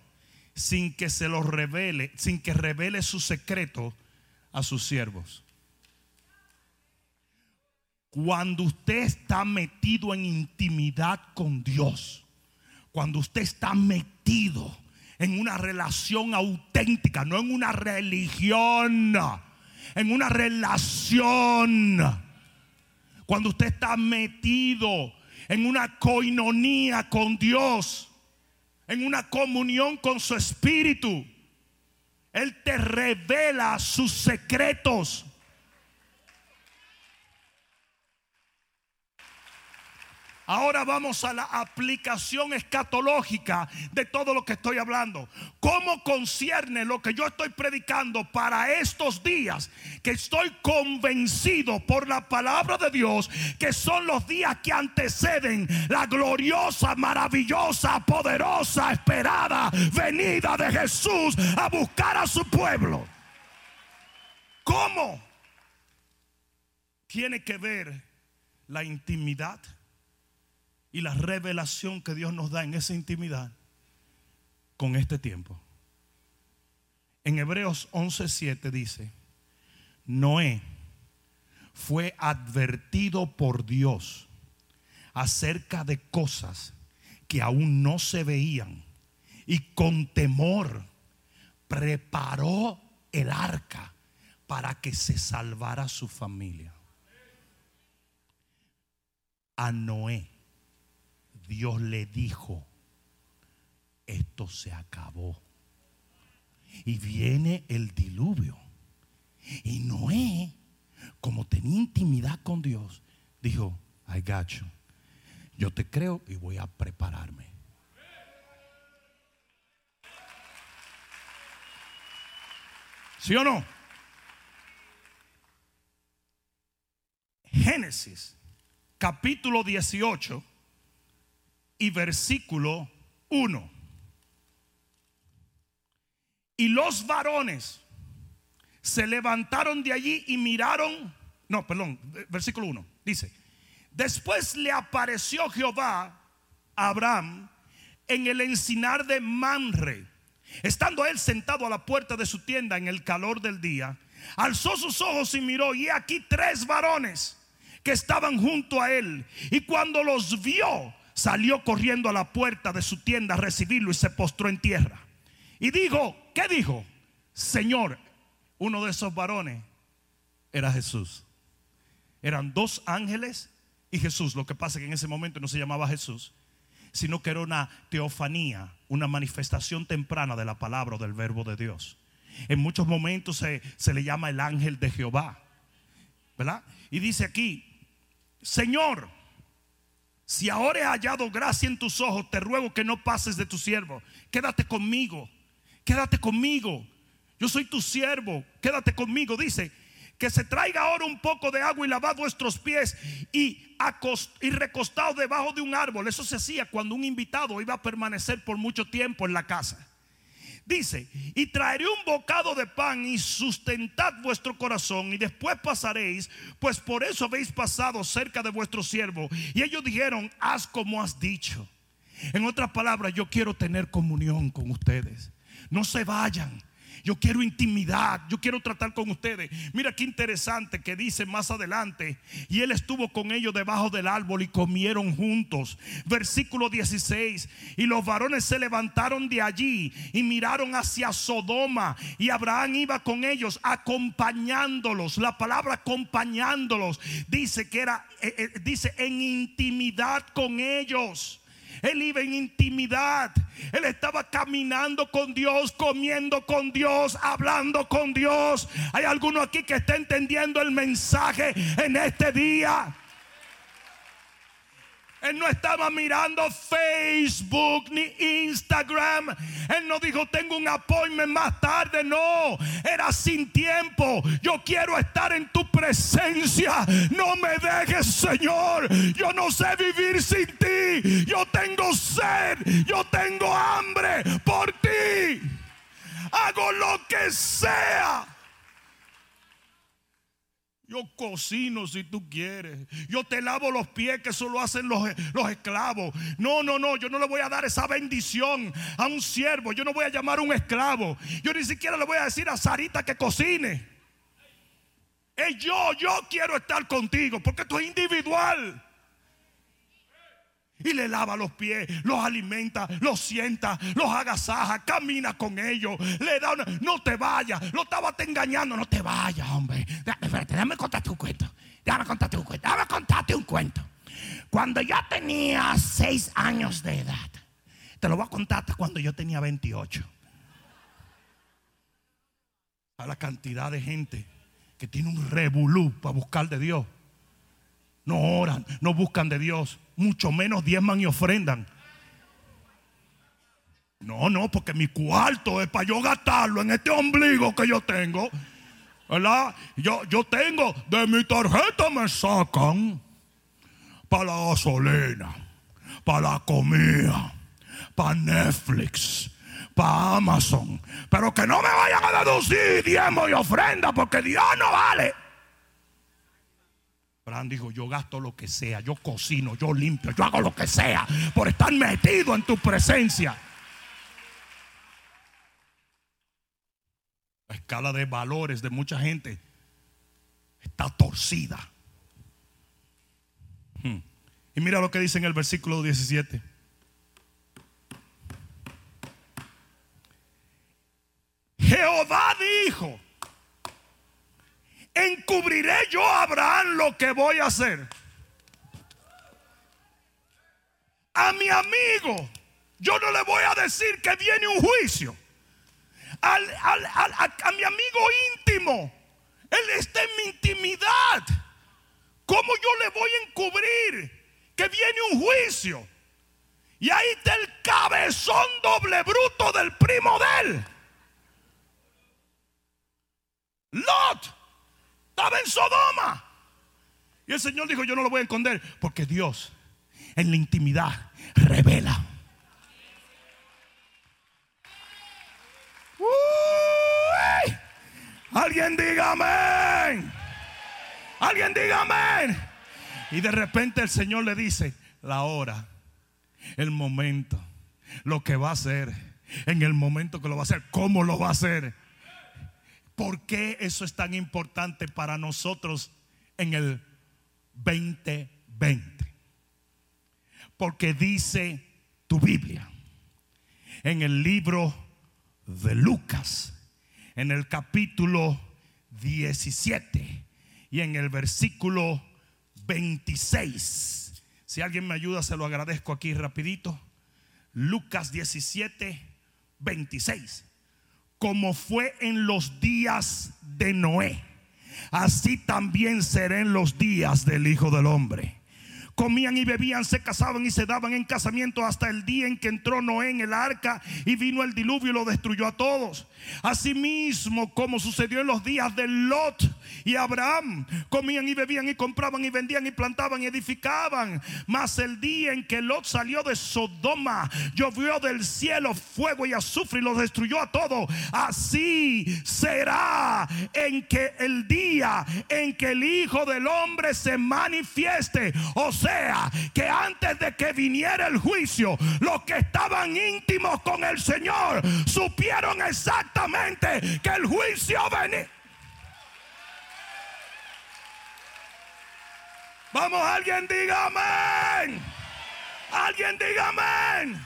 sin que se lo revele, sin que revele su secreto a sus siervos. Cuando usted está metido en intimidad con Dios, cuando usted está metido en una relación auténtica, no en una religión, en una relación Cuando usted está metido en una coinonía con Dios, en una comunión con su espíritu, Él te revela sus secretos. Ahora vamos a la aplicación escatológica de todo lo que estoy hablando. ¿Cómo concierne lo que yo estoy predicando para estos días? Que estoy convencido por la palabra de Dios que son los días que anteceden la gloriosa, maravillosa, poderosa, esperada venida de Jesús a buscar a su pueblo. ¿Cómo? Tiene que ver la intimidad y la revelación que Dios nos da en esa intimidad con este tiempo. En Hebreos 11:7 dice, Noé fue advertido por Dios acerca de cosas que aún no se veían y con temor preparó el arca para que se salvara su familia. A Noé Dios le dijo, esto se acabó. Y viene el diluvio. Y Noé, como tenía intimidad con Dios, dijo, I got you. Yo te creo y voy a prepararme. ¿Sí o no? Génesis, capítulo 18 y versículo 1. Y los varones se levantaron de allí y miraron, no, perdón, versículo 1, dice, después le apareció Jehová a Abraham en el encinar de Manre, estando él sentado a la puerta de su tienda en el calor del día, alzó sus ojos y miró, y aquí tres varones que estaban junto a él, y cuando los vio, salió corriendo a la puerta de su tienda a recibirlo y se postró en tierra. Y dijo, ¿qué dijo? Señor, uno de esos varones era Jesús. Eran dos ángeles y Jesús. Lo que pasa es que en ese momento no se llamaba Jesús, sino que era una teofanía, una manifestación temprana de la palabra o del verbo de Dios. En muchos momentos se, se le llama el ángel de Jehová. ¿Verdad? Y dice aquí, Señor, si ahora he hallado gracia en tus ojos, te ruego que no pases de tu siervo. Quédate conmigo, quédate conmigo. Yo soy tu siervo, quédate conmigo. Dice, que se traiga ahora un poco de agua y lavad vuestros pies y, y recostado debajo de un árbol. Eso se hacía cuando un invitado iba a permanecer por mucho tiempo en la casa. Dice, y traeré un bocado de pan y sustentad vuestro corazón y después pasaréis, pues por eso habéis pasado cerca de vuestro siervo. Y ellos dijeron, haz como has dicho. En otras palabras, yo quiero tener comunión con ustedes. No se vayan. Yo quiero intimidad, yo quiero tratar con ustedes. Mira qué interesante que dice más adelante. Y él estuvo con ellos debajo del árbol y comieron juntos. Versículo 16. Y los varones se levantaron de allí y miraron hacia Sodoma. Y Abraham iba con ellos acompañándolos. La palabra acompañándolos dice que era, eh, eh, dice en intimidad con ellos. Él iba en intimidad. Él estaba caminando con Dios, comiendo con Dios, hablando con Dios. Hay alguno aquí que está entendiendo el mensaje en este día. Él no estaba mirando Facebook ni Instagram. Él no dijo, tengo un appointment más tarde. No, era sin tiempo. Yo quiero estar en tu presencia. No me dejes, Señor. Yo no sé vivir sin ti. Yo tengo sed. Yo tengo hambre por ti. Hago lo que sea yo cocino si tú quieres. Yo te lavo los pies, que eso lo hacen los, los, esclavos. No, no, no, yo no le voy a dar esa bendición a un siervo. Yo no voy a llamar a un esclavo. Yo ni siquiera le voy a decir a Sarita que cocine. Es yo, yo quiero estar contigo, porque esto es individual y le lava los pies, los alimenta, los sienta, los agasaja, camina con ellos, le da una, no te vayas, lo estaba te engañando, no te vayas, hombre. Déjame, espérate, déjame contarte un cuento. Déjame contarte un cuento, déjame contarte cuando yo tenía seis años de edad, te lo voy a contar hasta cuando yo tenía 28. A la cantidad de gente que tiene un revolú para buscar de Dios. No oran, no buscan de Dios, mucho menos diezman y ofrendan. No, no, porque mi cuarto es para yo gastarlo en este ombligo que yo tengo. ¿Verdad? Yo, yo tengo, de mi tarjeta me sacan para la gasolina, para la comida, para Netflix, para Amazon. Pero que no me vayan a deducir diezmo y ofrenda porque Dios no vale. Abraham dijo, yo gasto lo que sea, yo cocino, yo limpio, yo hago lo que sea por estar metido en tu presencia. La escala de valores de mucha gente está torcida. Hmm. Y mira lo que dice en el versículo 17. Jehová dijo, encubriré yo a Abraham lo que voy a hacer. A mi amigo, yo no le voy a decir que viene un juicio. Al, a, mi amigo íntimo, él está en mi intimidad. ¿Cómo yo le voy a encubrir que viene un juicio? Y ahí está el cabezón doble bruto del primo de él. Lot estaba en Sodoma. Y el Señor dijo, yo no lo voy a esconder, porque Dios en la intimidad revela. Alguien diga amén. Alguien diga amén. Y de repente el Señor le dice, la hora, el momento, lo que va a hacer, en el momento que lo va a hacer, cómo lo va a hacer. ¿Por qué eso es tan importante para nosotros en el 2020? Porque dice tu Biblia en el libro de Lucas, en el capítulo 17 y en el versículo 26. Si alguien me ayuda, se lo agradezco aquí rapidito. Lucas 17, 26 como fue en los días de Noé, así también será en los días del Hijo del Hombre comían y bebían, se casaban y se daban en casamiento hasta el día en que entró Noé en el arca y vino el diluvio y lo destruyó a todos. Asimismo, como sucedió en los días de Lot y Abraham, comían y bebían y compraban y vendían y plantaban y edificaban. Mas el día en que Lot salió de Sodoma, llovió del cielo fuego y azufre y lo destruyó a todos. Así será en que el día en que el Hijo del Hombre se manifieste. O que antes de que viniera el juicio, los que estaban íntimos con el Señor supieron exactamente que el juicio venía. Vamos, alguien diga amén. Alguien diga amén.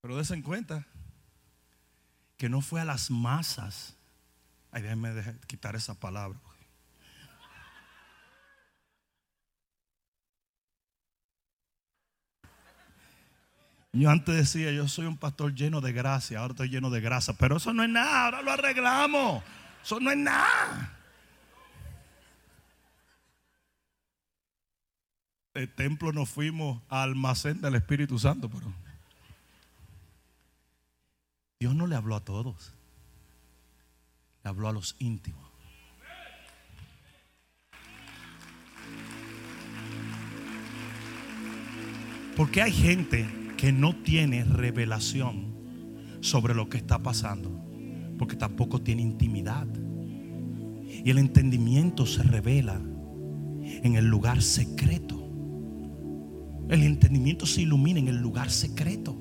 Pero des en cuenta que no fue a las masas. Ay, déjenme quitar esa palabra. Yo antes decía, yo soy un pastor lleno de gracia, ahora estoy lleno de grasa, pero eso no es nada, ahora lo arreglamos. Eso no es nada. El templo nos fuimos al almacén del Espíritu Santo, pero Dios no le habló a todos, le habló a los íntimos. Porque hay gente que no tiene revelación sobre lo que está pasando, porque tampoco tiene intimidad. Y el entendimiento se revela en el lugar secreto. El entendimiento se ilumina en el lugar secreto.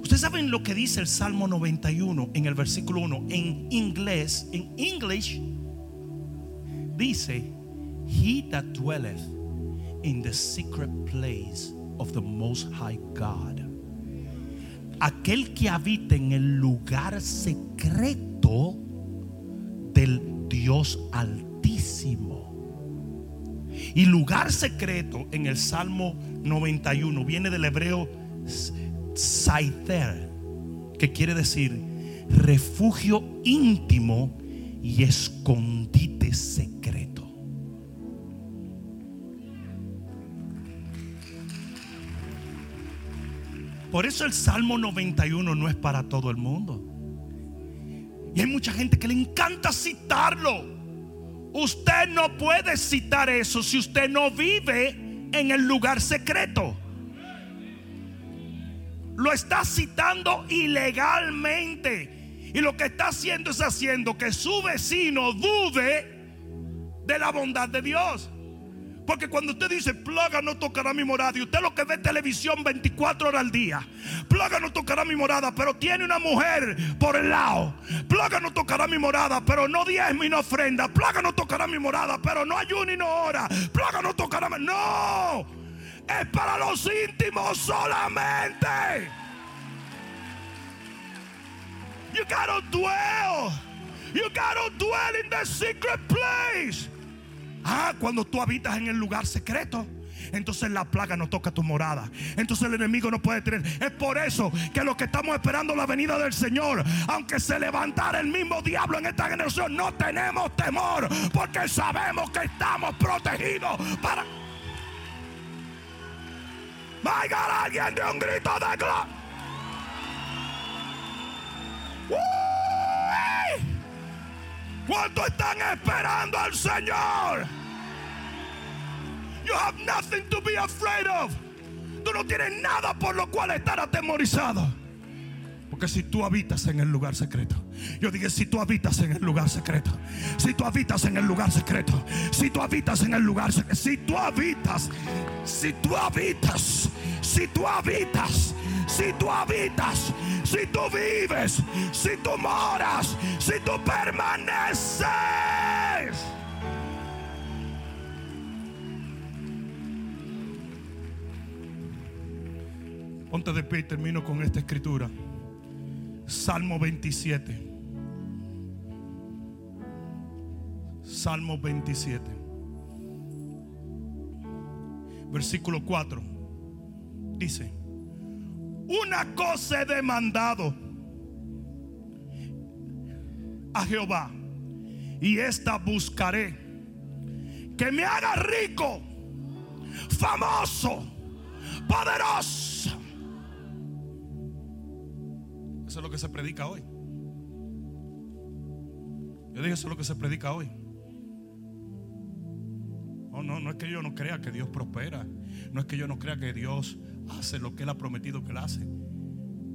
Ustedes saben lo que dice el Salmo 91 en el versículo 1 en inglés, en English dice, He that dwelleth in the secret place of the Most High God. Aquel que habita en el lugar secreto del Dios Altísimo. Y lugar secreto en el Salmo 91 viene del hebreo Saiter, que quiere decir refugio íntimo y escondite secreto. Por eso el Salmo 91 no es para todo el mundo. Y hay mucha gente que le encanta citarlo. Usted no puede citar eso si usted no vive en el lugar secreto. Lo está citando ilegalmente. Y lo que está haciendo es haciendo que su vecino dude de la bondad de Dios. Porque cuando usted dice, plaga no tocará mi morada, y usted lo que ve televisión 24 horas al día, plaga no tocará mi morada, pero tiene una mujer por el lado, plaga no tocará mi morada, pero no diezma y no ofrenda, plaga no tocará mi morada, pero no ayuna y no ora, plaga no tocará mi... No, es para los íntimos solamente. You gotta dwell. You gotta dwell in the secret place. Ah, cuando tú habitas en el lugar secreto. Entonces la plaga no toca tu morada. Entonces el enemigo no puede tener. Es por eso que los que estamos esperando la venida del Señor, aunque se levantara el mismo diablo en esta generación, no tenemos temor. Porque sabemos que estamos protegidos para. God, alguien de un grito de gloria. ¿Cuánto están esperando al Señor? You have nothing to be afraid of. Tú no tienes nada por lo cual estar atemorizado. Porque si tú habitas en el lugar secreto, yo dije, si tú habitas en el lugar secreto, si tú habitas en el lugar secreto, si tú habitas en el lugar secreto, si tú habitas, si tú habitas, si tú habitas, si tú habitas, vives, si tú moras, si tú permaneces. Ponte de pie y termino con esta escritura. Salmo 27. Salmo 27. Versículo 4. Dice, una cosa he demandado a Jehová y esta buscaré. Que me haga rico, famoso, poderoso. Eso es lo que se predica hoy. Yo dije, eso es lo que se predica hoy. No, no, no es que yo no crea que Dios prospera. No es que yo no crea que Dios hace lo que Él ha prometido que Él hace.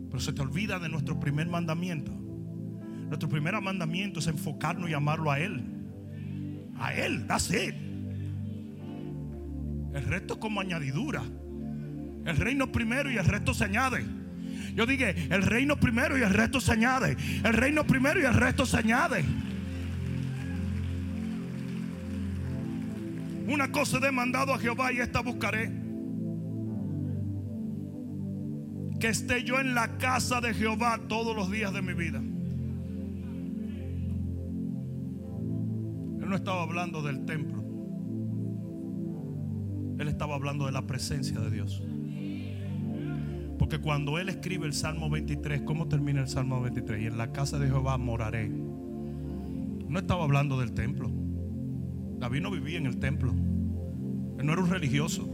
Pero se te olvida de nuestro primer mandamiento. Nuestro primer mandamiento es enfocarnos y amarlo a Él. A Él, that's it. El resto es como añadidura. El reino primero y el resto se añade. Yo dije, el reino primero y el resto se añade. El reino primero y el resto se añade. Una cosa he demandado a Jehová y esta buscaré. Que esté yo en la casa de Jehová todos los días de mi vida. Él no estaba hablando del templo. Él estaba hablando de la presencia de Dios. Porque cuando él escribe el Salmo 23, ¿cómo termina el Salmo 23? Y en la casa de Jehová moraré. No estaba hablando del templo. David no vivía en el templo. Él no era un religioso.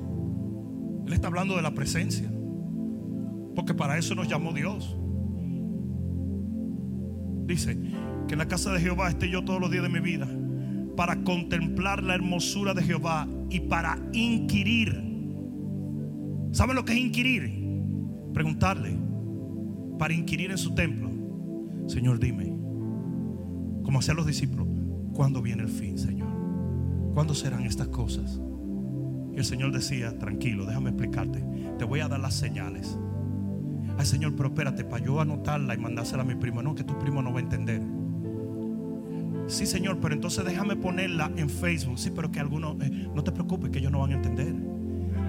Él está hablando de la presencia. Porque para eso nos llamó Dios. Dice que en la casa de Jehová esté yo todos los días de mi vida para contemplar la hermosura de Jehová y para inquirir. ¿Saben lo que es inquirir? Preguntarle para inquirir en su templo. Señor, dime, como hacían los discípulos, ¿cuándo viene el fin, Señor? ¿Cuándo serán estas cosas? Y el Señor decía, tranquilo, déjame explicarte. Te voy a dar las señales. Ay, Señor, pero espérate, para yo anotarla y mandársela a mi primo. No, que tu primo no va a entender. Sí, Señor, pero entonces déjame ponerla en Facebook. Sí, pero que algunos, eh, no te preocupes, que ellos no van a entender.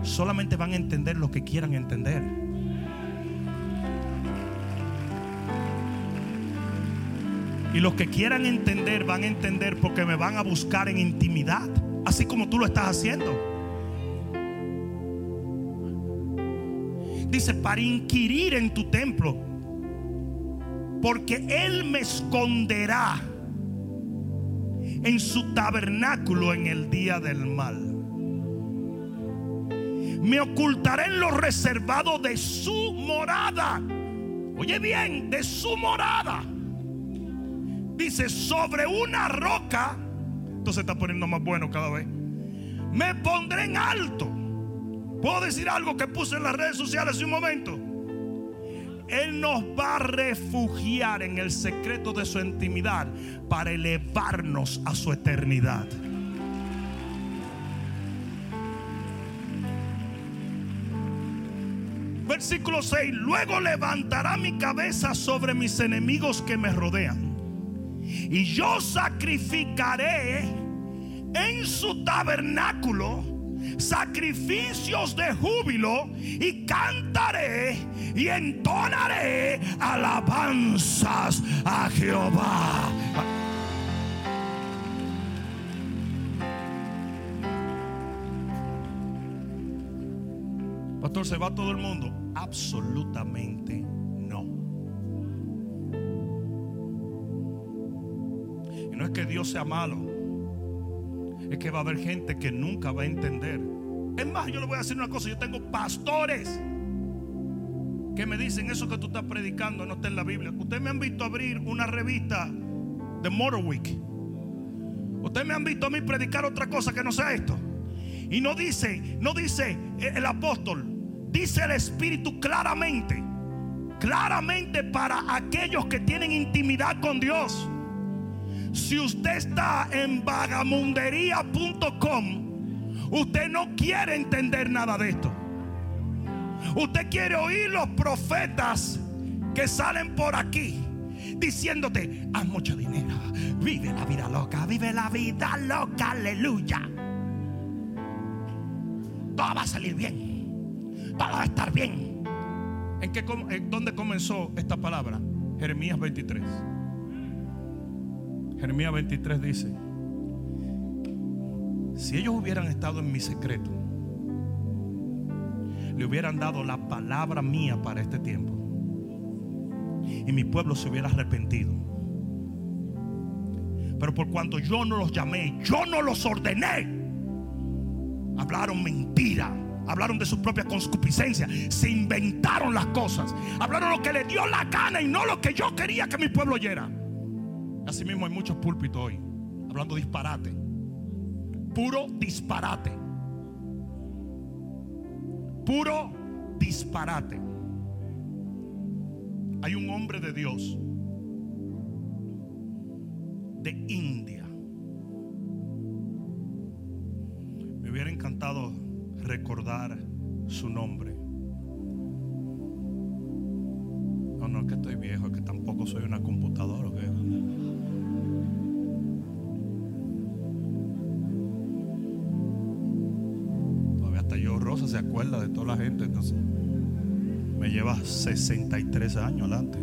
Solamente van a entender lo que quieran entender. Y los que quieran entender van a entender porque me van a buscar en intimidad, así como tú lo estás haciendo. Dice, para inquirir en tu templo, porque Él me esconderá en su tabernáculo en el día del mal. Me ocultaré en lo reservado de su morada. Oye bien, de su morada. Dice, sobre una roca. Entonces está poniendo más bueno cada vez. Me pondré en alto. ¿Puedo decir algo que puse en las redes sociales hace un momento? Él nos va a refugiar en el secreto de su intimidad para elevarnos a su eternidad. Versículo 6. Luego levantará mi cabeza sobre mis enemigos que me rodean. Y yo sacrificaré en su tabernáculo sacrificios de júbilo y cantaré y entonaré alabanzas a Jehová. Pastor, ¿se va todo el mundo? Absolutamente no. Y no es que Dios sea malo es que va a haber gente que nunca va a entender. Es más, yo le voy a decir una cosa, yo tengo pastores que me dicen eso que tú estás predicando no está en la Biblia. Ustedes me han visto abrir una revista de Motor Week. Ustedes me han visto a mí predicar otra cosa que no sea esto. Y no dice, no dice el apóstol, dice el Espíritu claramente, claramente para aquellos que tienen intimidad con Dios. Si usted está en vagamundería.com, usted no quiere entender nada de esto. Usted quiere oír los profetas que salen por aquí diciéndote, haz mucho dinero, vive la vida loca, vive la vida loca, aleluya. Todo va a salir bien, todo va a estar bien. ¿En qué, dónde comenzó esta palabra? Jeremías 23. Jeremías 23 dice, si ellos hubieran estado en mi secreto, le hubieran dado la palabra mía para este tiempo. Y mi pueblo se hubiera arrepentido. Pero por cuanto yo no los llamé, yo no los ordené, hablaron mentira. Hablaron de su propia concupiscencia. Se inventaron las cosas. Hablaron lo que le dio la gana y no lo que yo quería que mi pueblo oyera. Así mismo hay muchos púlpitos hoy hablando disparate. Puro disparate. Puro disparate. Hay un hombre de Dios de India. Me hubiera encantado recordar su nombre. No, no es que estoy viejo, es que tampoco soy una computadora. Se acuerda de toda la gente. Entonces, me lleva 63 años adelante.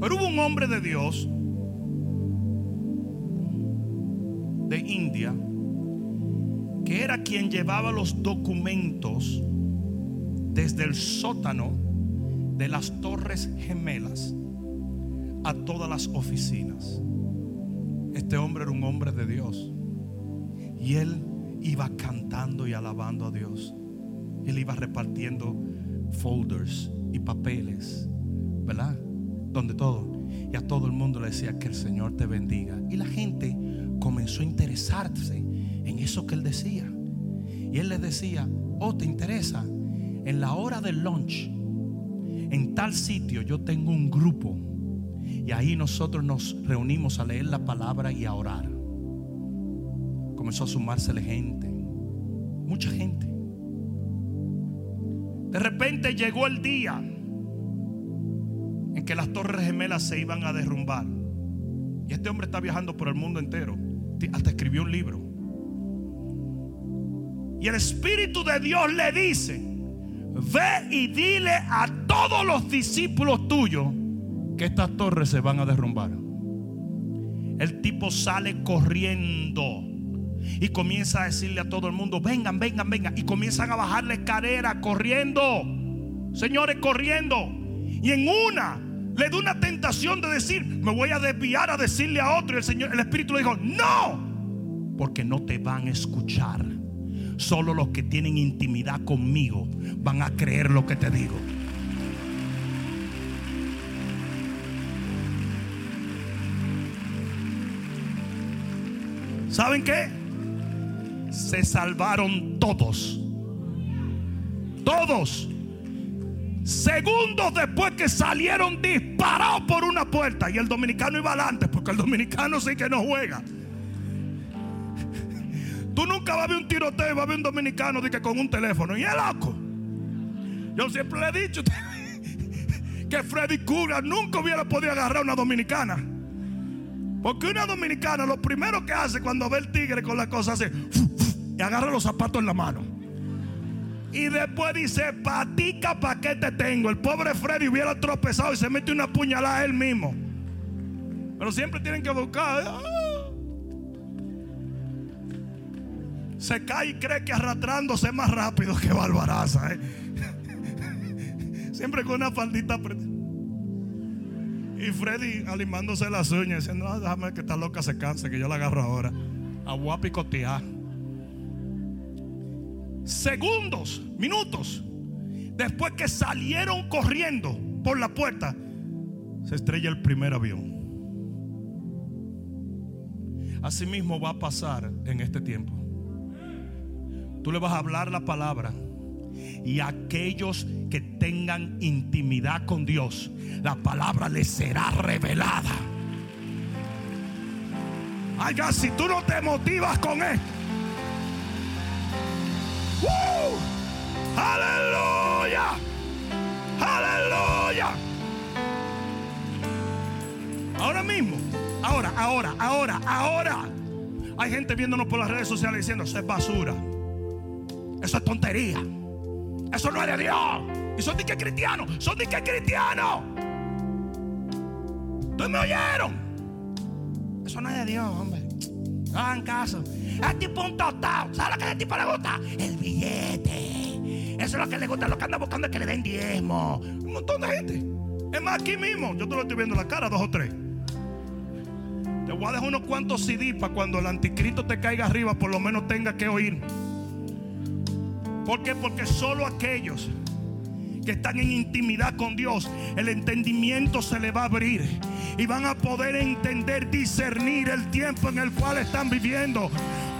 Pero hubo un hombre de Dios de India que era quien llevaba los documentos desde el sótano de las torres gemelas a todas las oficinas. Este hombre era un hombre de Dios. Y él iba cantando y alabando a Dios. Él iba repartiendo folders y papeles, ¿verdad? Donde todo. Y a todo el mundo le decía que el Señor te bendiga. Y la gente comenzó a interesarse en eso que él decía. Y él les decía, oh, ¿te interesa? En la hora del lunch, en tal sitio yo tengo un grupo. Y ahí nosotros nos reunimos a leer la palabra y a orar comenzó a sumársele gente, mucha gente. De repente llegó el día en que las torres gemelas se iban a derrumbar. Y este hombre está viajando por el mundo entero. Hasta escribió un libro. Y el Espíritu de Dios le dice, ve y dile a todos los discípulos tuyos que estas torres se van a derrumbar. El tipo sale corriendo y comienza a decirle a todo el mundo, vengan, vengan, vengan. Y comienzan a bajarle escalera corriendo. Señores, corriendo. Y en una le da una tentación de decir, me voy a desviar a decirle a otro. Y el Señor, el Espíritu le dijo, no, porque no te van a escuchar. Solo los que tienen intimidad conmigo van a creer lo que te digo. ¿Saben qué? Se salvaron todos. Todos. Segundos después que salieron disparados por una puerta. Y el dominicano iba adelante, porque el dominicano sí que no juega. Tú nunca vas a ver un tiroteo y vas a ver un dominicano que con un teléfono. Y es loco. Yo siempre le he dicho que Freddy Krueger nunca hubiera podido agarrar a una dominicana. Porque una dominicana lo primero que hace cuando ve el tigre con la cosa hace agarra los zapatos en la mano. Y después dice, patica, ¿para qué te tengo? El pobre Freddy hubiera tropezado y se mete una puñalada él mismo. Pero siempre tienen que buscar. ¡ah! Se cae y cree que arrastrándose más rápido que Barbaraza. ¿eh? Siempre con una faldita. Y Freddy alimándose las uñas, diciendo, no, déjame que esta loca se canse, que yo la agarro ahora. A picotear. Segundos, minutos, después que salieron corriendo por la puerta, se estrella el primer avión. Asimismo va a pasar en este tiempo. Tú le vas a hablar la palabra y aquellos que tengan intimidad con Dios, la palabra les será revelada. Oiga, si tú no te motivas con él. ¡Aleluya! ¡Aleluya! Ahora mismo, ahora, ahora, ahora, ahora. Hay gente viéndonos por las redes sociales diciendo, eso es basura. Eso es tontería. Eso no es de Dios. Y son de que cristianos. Son de que cristianos. ¿Ustedes me oyeron? Eso no es de Dios, hombre. Hagan caso. Es tipo un tostado. ¿Sabes lo que a este tipo le gusta? El billete. Eso es lo que le gusta. Lo que anda buscando es que le den diezmo. Un montón de gente. Es más, aquí mismo. Yo te lo estoy viendo la cara, dos o tres. Te voy a dejar unos cuantos CD para cuando el anticristo te caiga arriba, por lo menos tenga que oír. ¿Por qué? Porque solo aquellos que están en intimidad con Dios, el entendimiento se le va a abrir y van a poder entender, discernir el tiempo en el cual están viviendo.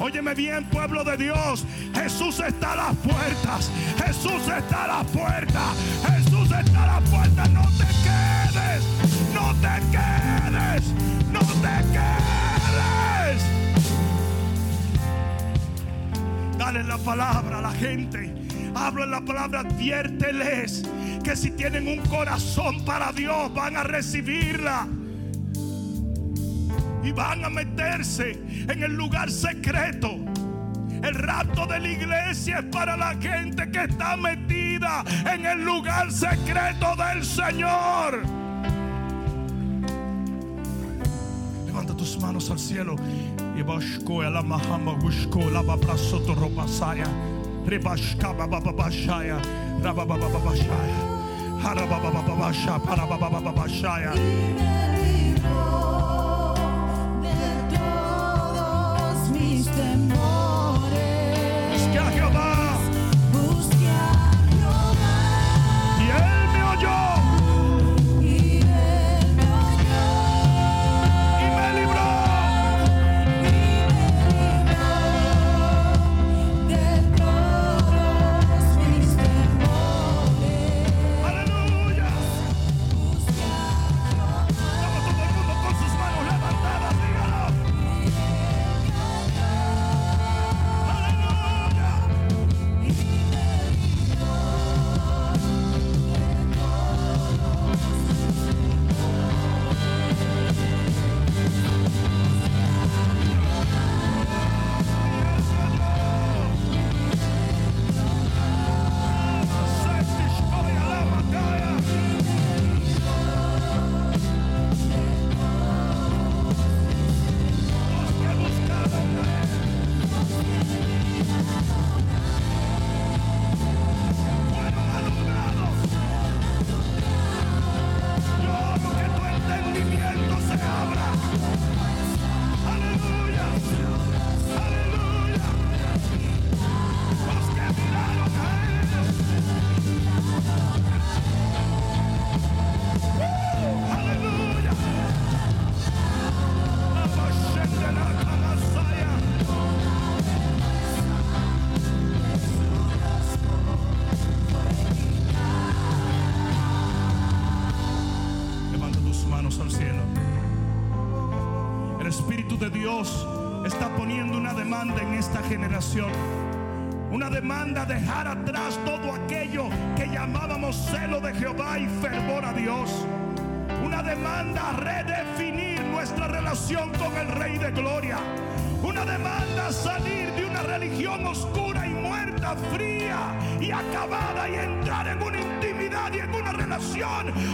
Óyeme bien, pueblo de Dios. Jesús está a las puertas. Jesús está a las puertas. Jesús está a las puertas. No te quedes. No te quedes. No te quedes. Dale la palabra a la gente. Hablo en la palabra, adviérteles que si tienen un corazón para Dios van a recibirla. Y van a meterse en el lugar secreto. El rapto de la iglesia es para la gente que está metida en el lugar secreto del Señor. Levanta tus manos al cielo y la Rababababashaya, Harababababashaya, Parababababashaya.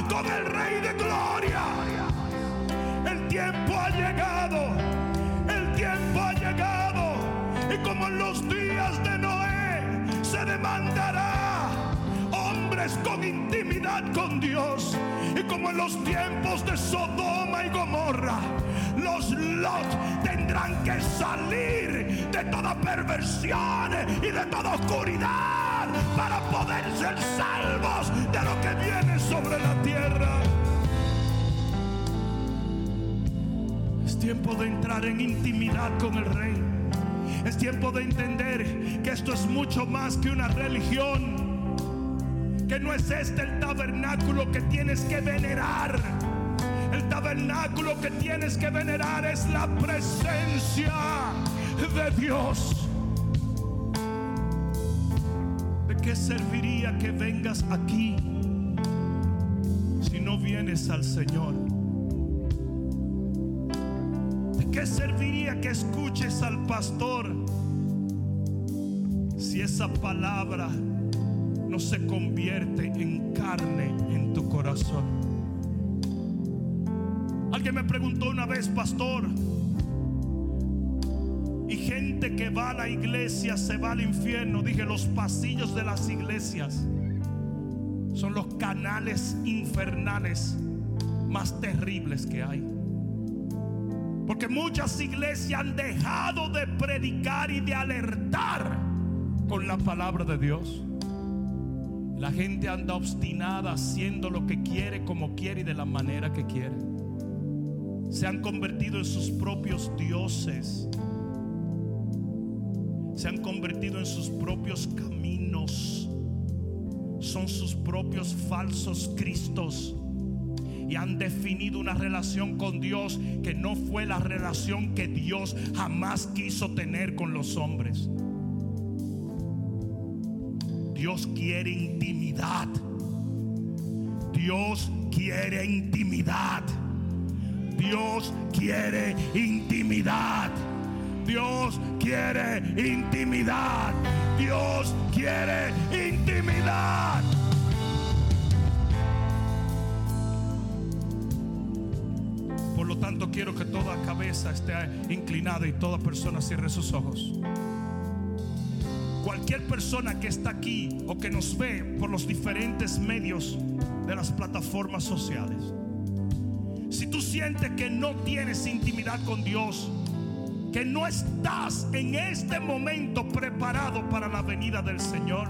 Con el Rey de Gloria. El tiempo ha llegado. El tiempo ha llegado. Y como en los días de Noé, se demandará hombres con intimidad con Dios. Y como en los tiempos de Sodoma y Gomorra, los Lot tendrán que salir de toda perversión y de toda oscuridad para poder ser salvos de lo que viene sobre la tierra. Es tiempo de entrar en intimidad con el Rey. Es tiempo de entender que esto es mucho más que una religión. Que no es este el tabernáculo que tienes que venerar. El tabernáculo que tienes que venerar es la presencia de Dios. Qué serviría que vengas aquí si no vienes al Señor? ¿De qué serviría que escuches al pastor si esa palabra no se convierte en carne en tu corazón? Alguien me preguntó una vez, pastor, y gente que va a la iglesia se va al infierno. Dije, los pasillos de las iglesias son los canales infernales más terribles que hay. Porque muchas iglesias han dejado de predicar y de alertar con la palabra de Dios. La gente anda obstinada haciendo lo que quiere, como quiere y de la manera que quiere. Se han convertido en sus propios dioses. Se han convertido en sus propios caminos. Son sus propios falsos cristos y han definido una relación con Dios que no fue la relación que Dios jamás quiso tener con los hombres. Dios quiere intimidad. Dios quiere intimidad. Dios quiere intimidad. Dios quiere intimidad. Dios quiere intimidad. Por lo tanto, quiero que toda cabeza esté inclinada y toda persona cierre sus ojos. Cualquier persona que está aquí o que nos ve por los diferentes medios de las plataformas sociales. Si tú sientes que no tienes intimidad con Dios, que no estás en este momento preparado para la venida del Señor,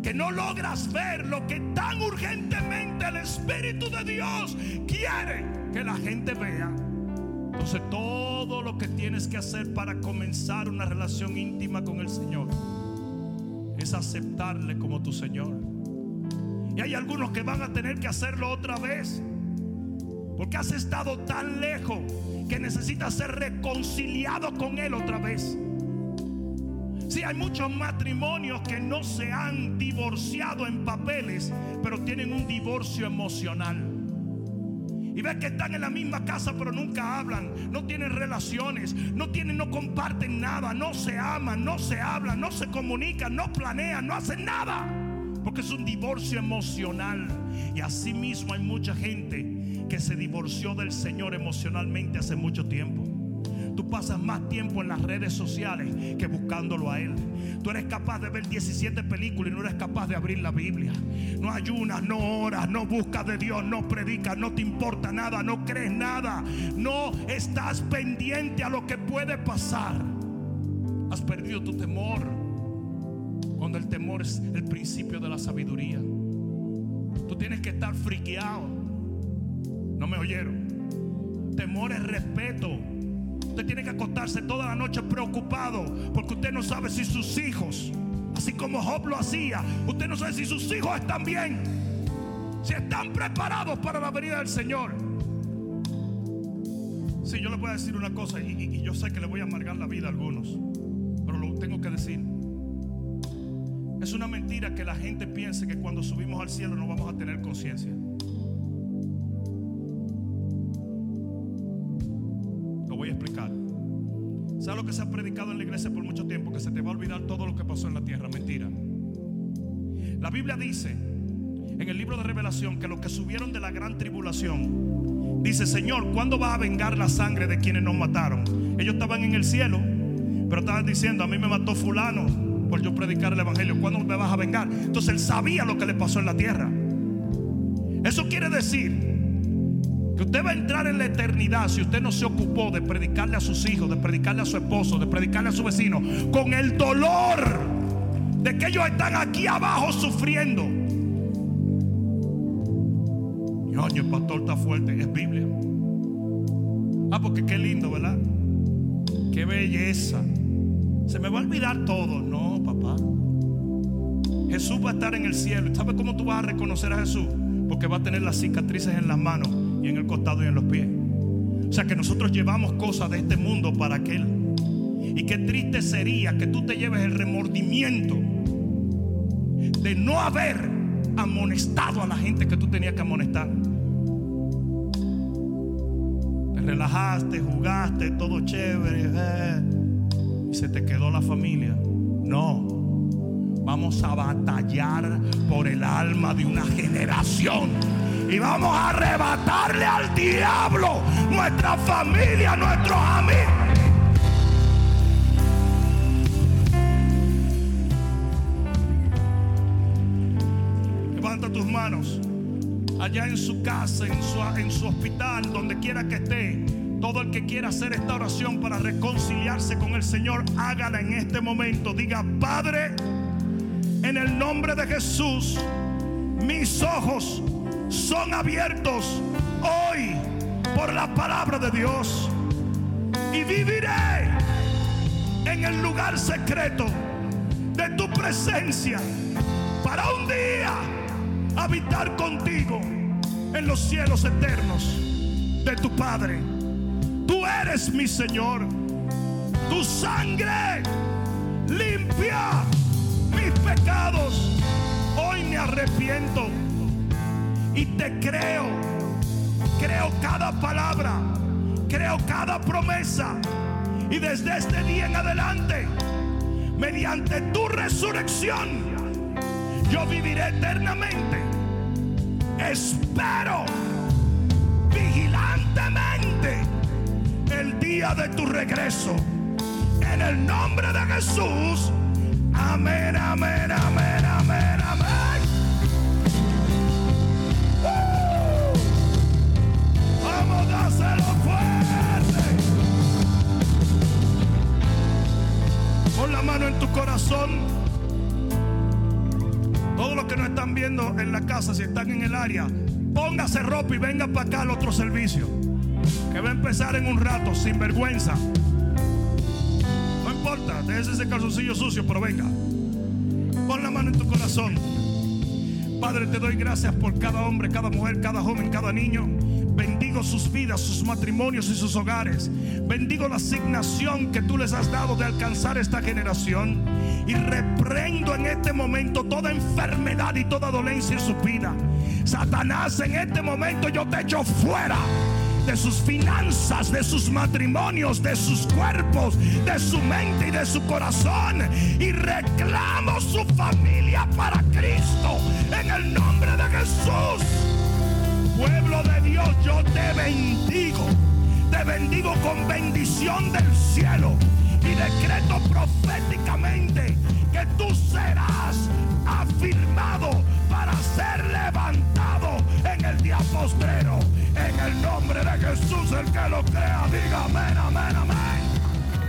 que no logras ver lo que tan urgentemente el Espíritu de Dios quiere que la gente vea. Entonces todo lo que tienes que hacer para comenzar una relación íntima con el Señor es aceptarle como tu Señor. Y hay algunos que van a tener que hacerlo otra vez. Porque has estado tan lejos que necesitas ser reconciliado con Él otra vez. Sí, hay muchos matrimonios que no se han divorciado en papeles, pero tienen un divorcio emocional. Y ves que están en la misma casa, pero nunca hablan, no tienen relaciones, no tienen, no comparten nada, no se aman, no se hablan, no se comunican, no planean, no hacen nada. Porque es un divorcio emocional. Y así mismo hay mucha gente que se divorció del Señor emocionalmente hace mucho tiempo. Tú pasas más tiempo en las redes sociales que buscándolo a Él. Tú eres capaz de ver 17 películas y no eres capaz de abrir la Biblia. No ayunas, no oras, no buscas de Dios, no predicas, no te importa nada, no crees nada. No estás pendiente a lo que puede pasar. Has perdido tu temor. Cuando el temor es el principio de la sabiduría. Tú tienes que estar friqueado. No me oyeron. Temor es respeto. Usted tiene que acostarse toda la noche preocupado porque usted no sabe si sus hijos, así como Job lo hacía, usted no sabe si sus hijos están bien, si están preparados para la venida del Señor. Sí, yo les voy a decir una cosa y, y- y yo sé que le voy a amargar la vida a algunos, pero lo tengo que decir. Es una mentira que la gente piense que cuando subimos al cielo no vamos a tener conciencia. ¿Sabes lo que se ha predicado en la iglesia por mucho tiempo? Que se te va a olvidar todo lo que pasó en la tierra. Mentira. La Biblia dice en el libro de Revelación que los que subieron de la gran tribulación, dice, Señor, ¿cuándo vas a vengar la sangre de quienes nos mataron? Ellos estaban en el cielo, pero estaban diciendo, a mí me mató fulano por yo predicar el Evangelio. ¿Cuándo me vas a vengar? Entonces él sabía lo que le pasó en la tierra. Eso quiere decir que usted va a entrar en la eternidad si usted no se ocupó de predicarle a sus hijos, de predicarle a su esposo, de predicarle a su vecino, con el dolor de que ellos están aquí abajo sufriendo. Ñoño, el pastor está fuerte, es Biblia. Ah, porque qué lindo, ¿verdad? Qué belleza. Se me va a olvidar todo. No, papá. Jesús va a estar en el cielo. ¿Y ¿Sabes cómo tú vas a reconocer a Jesús? Porque va a tener las cicatrices en las manos y en el costado y en los pies. O sea que nosotros llevamos cosas de este mundo para aquel. Y qué triste sería que tú te lleves el remordimiento de no haber amonestado a la gente que tú tenías que amonestar. Te relajaste, jugaste, todo chévere. eh, y se te quedó la familia. No. Vamos a batallar por el alma de una generación. Y vamos a arrebatarle al diablo nuestra familia, nuestros amigos. Levanta tus manos. Allá en su casa, en su, en su hospital, donde quiera que esté. Todo el que quiera hacer esta oración para reconciliarse con el Señor, hágala en este momento. Diga, Padre, en el nombre de Jesús, mis ojos son abiertos hoy por la palabra de Dios. Y viviré en el lugar secreto de tu presencia para un día habitar contigo en los cielos eternos de tu Padre. Tú eres mi Señor. Tu sangre limpia mis pecados. Hoy me arrepiento y te creo. Creo cada palabra. Creo cada promesa. Y desde este día en adelante, mediante tu resurrección, yo viviré eternamente. Espero vigilantemente el día de tu regreso. En el nombre de Jesús. Amén, amén, amén, amén. Mano en tu corazón. Todos los que nos están viendo en la casa, si están en el área, póngase ropa y venga para acá al otro servicio. Que va a empezar en un rato, sin vergüenza. No importa, déjese ese calzoncillo sucio, pero venga. Pon la mano en tu corazón. Padre, te doy gracias por cada hombre, cada mujer, cada joven, cada niño. Sus vidas, sus matrimonios y sus hogares. Bendigo la asignación que tú les has dado de alcanzar esta generación. Y reprendo en este momento toda enfermedad y toda dolencia en su vida. Satanás, en este momento yo te echo fuera de sus finanzas, de sus matrimonios, de sus cuerpos, de su mente y de su corazón. Y reclamo su familia para Cristo en el nombre de Jesús. Pueblo de Dios, yo te bendigo. Te bendigo con bendición del cielo. Y decreto proféticamente que tú serás afirmado para ser levantado en el día postrero. En el nombre de Jesús, el que lo crea, diga amén, amén, amén.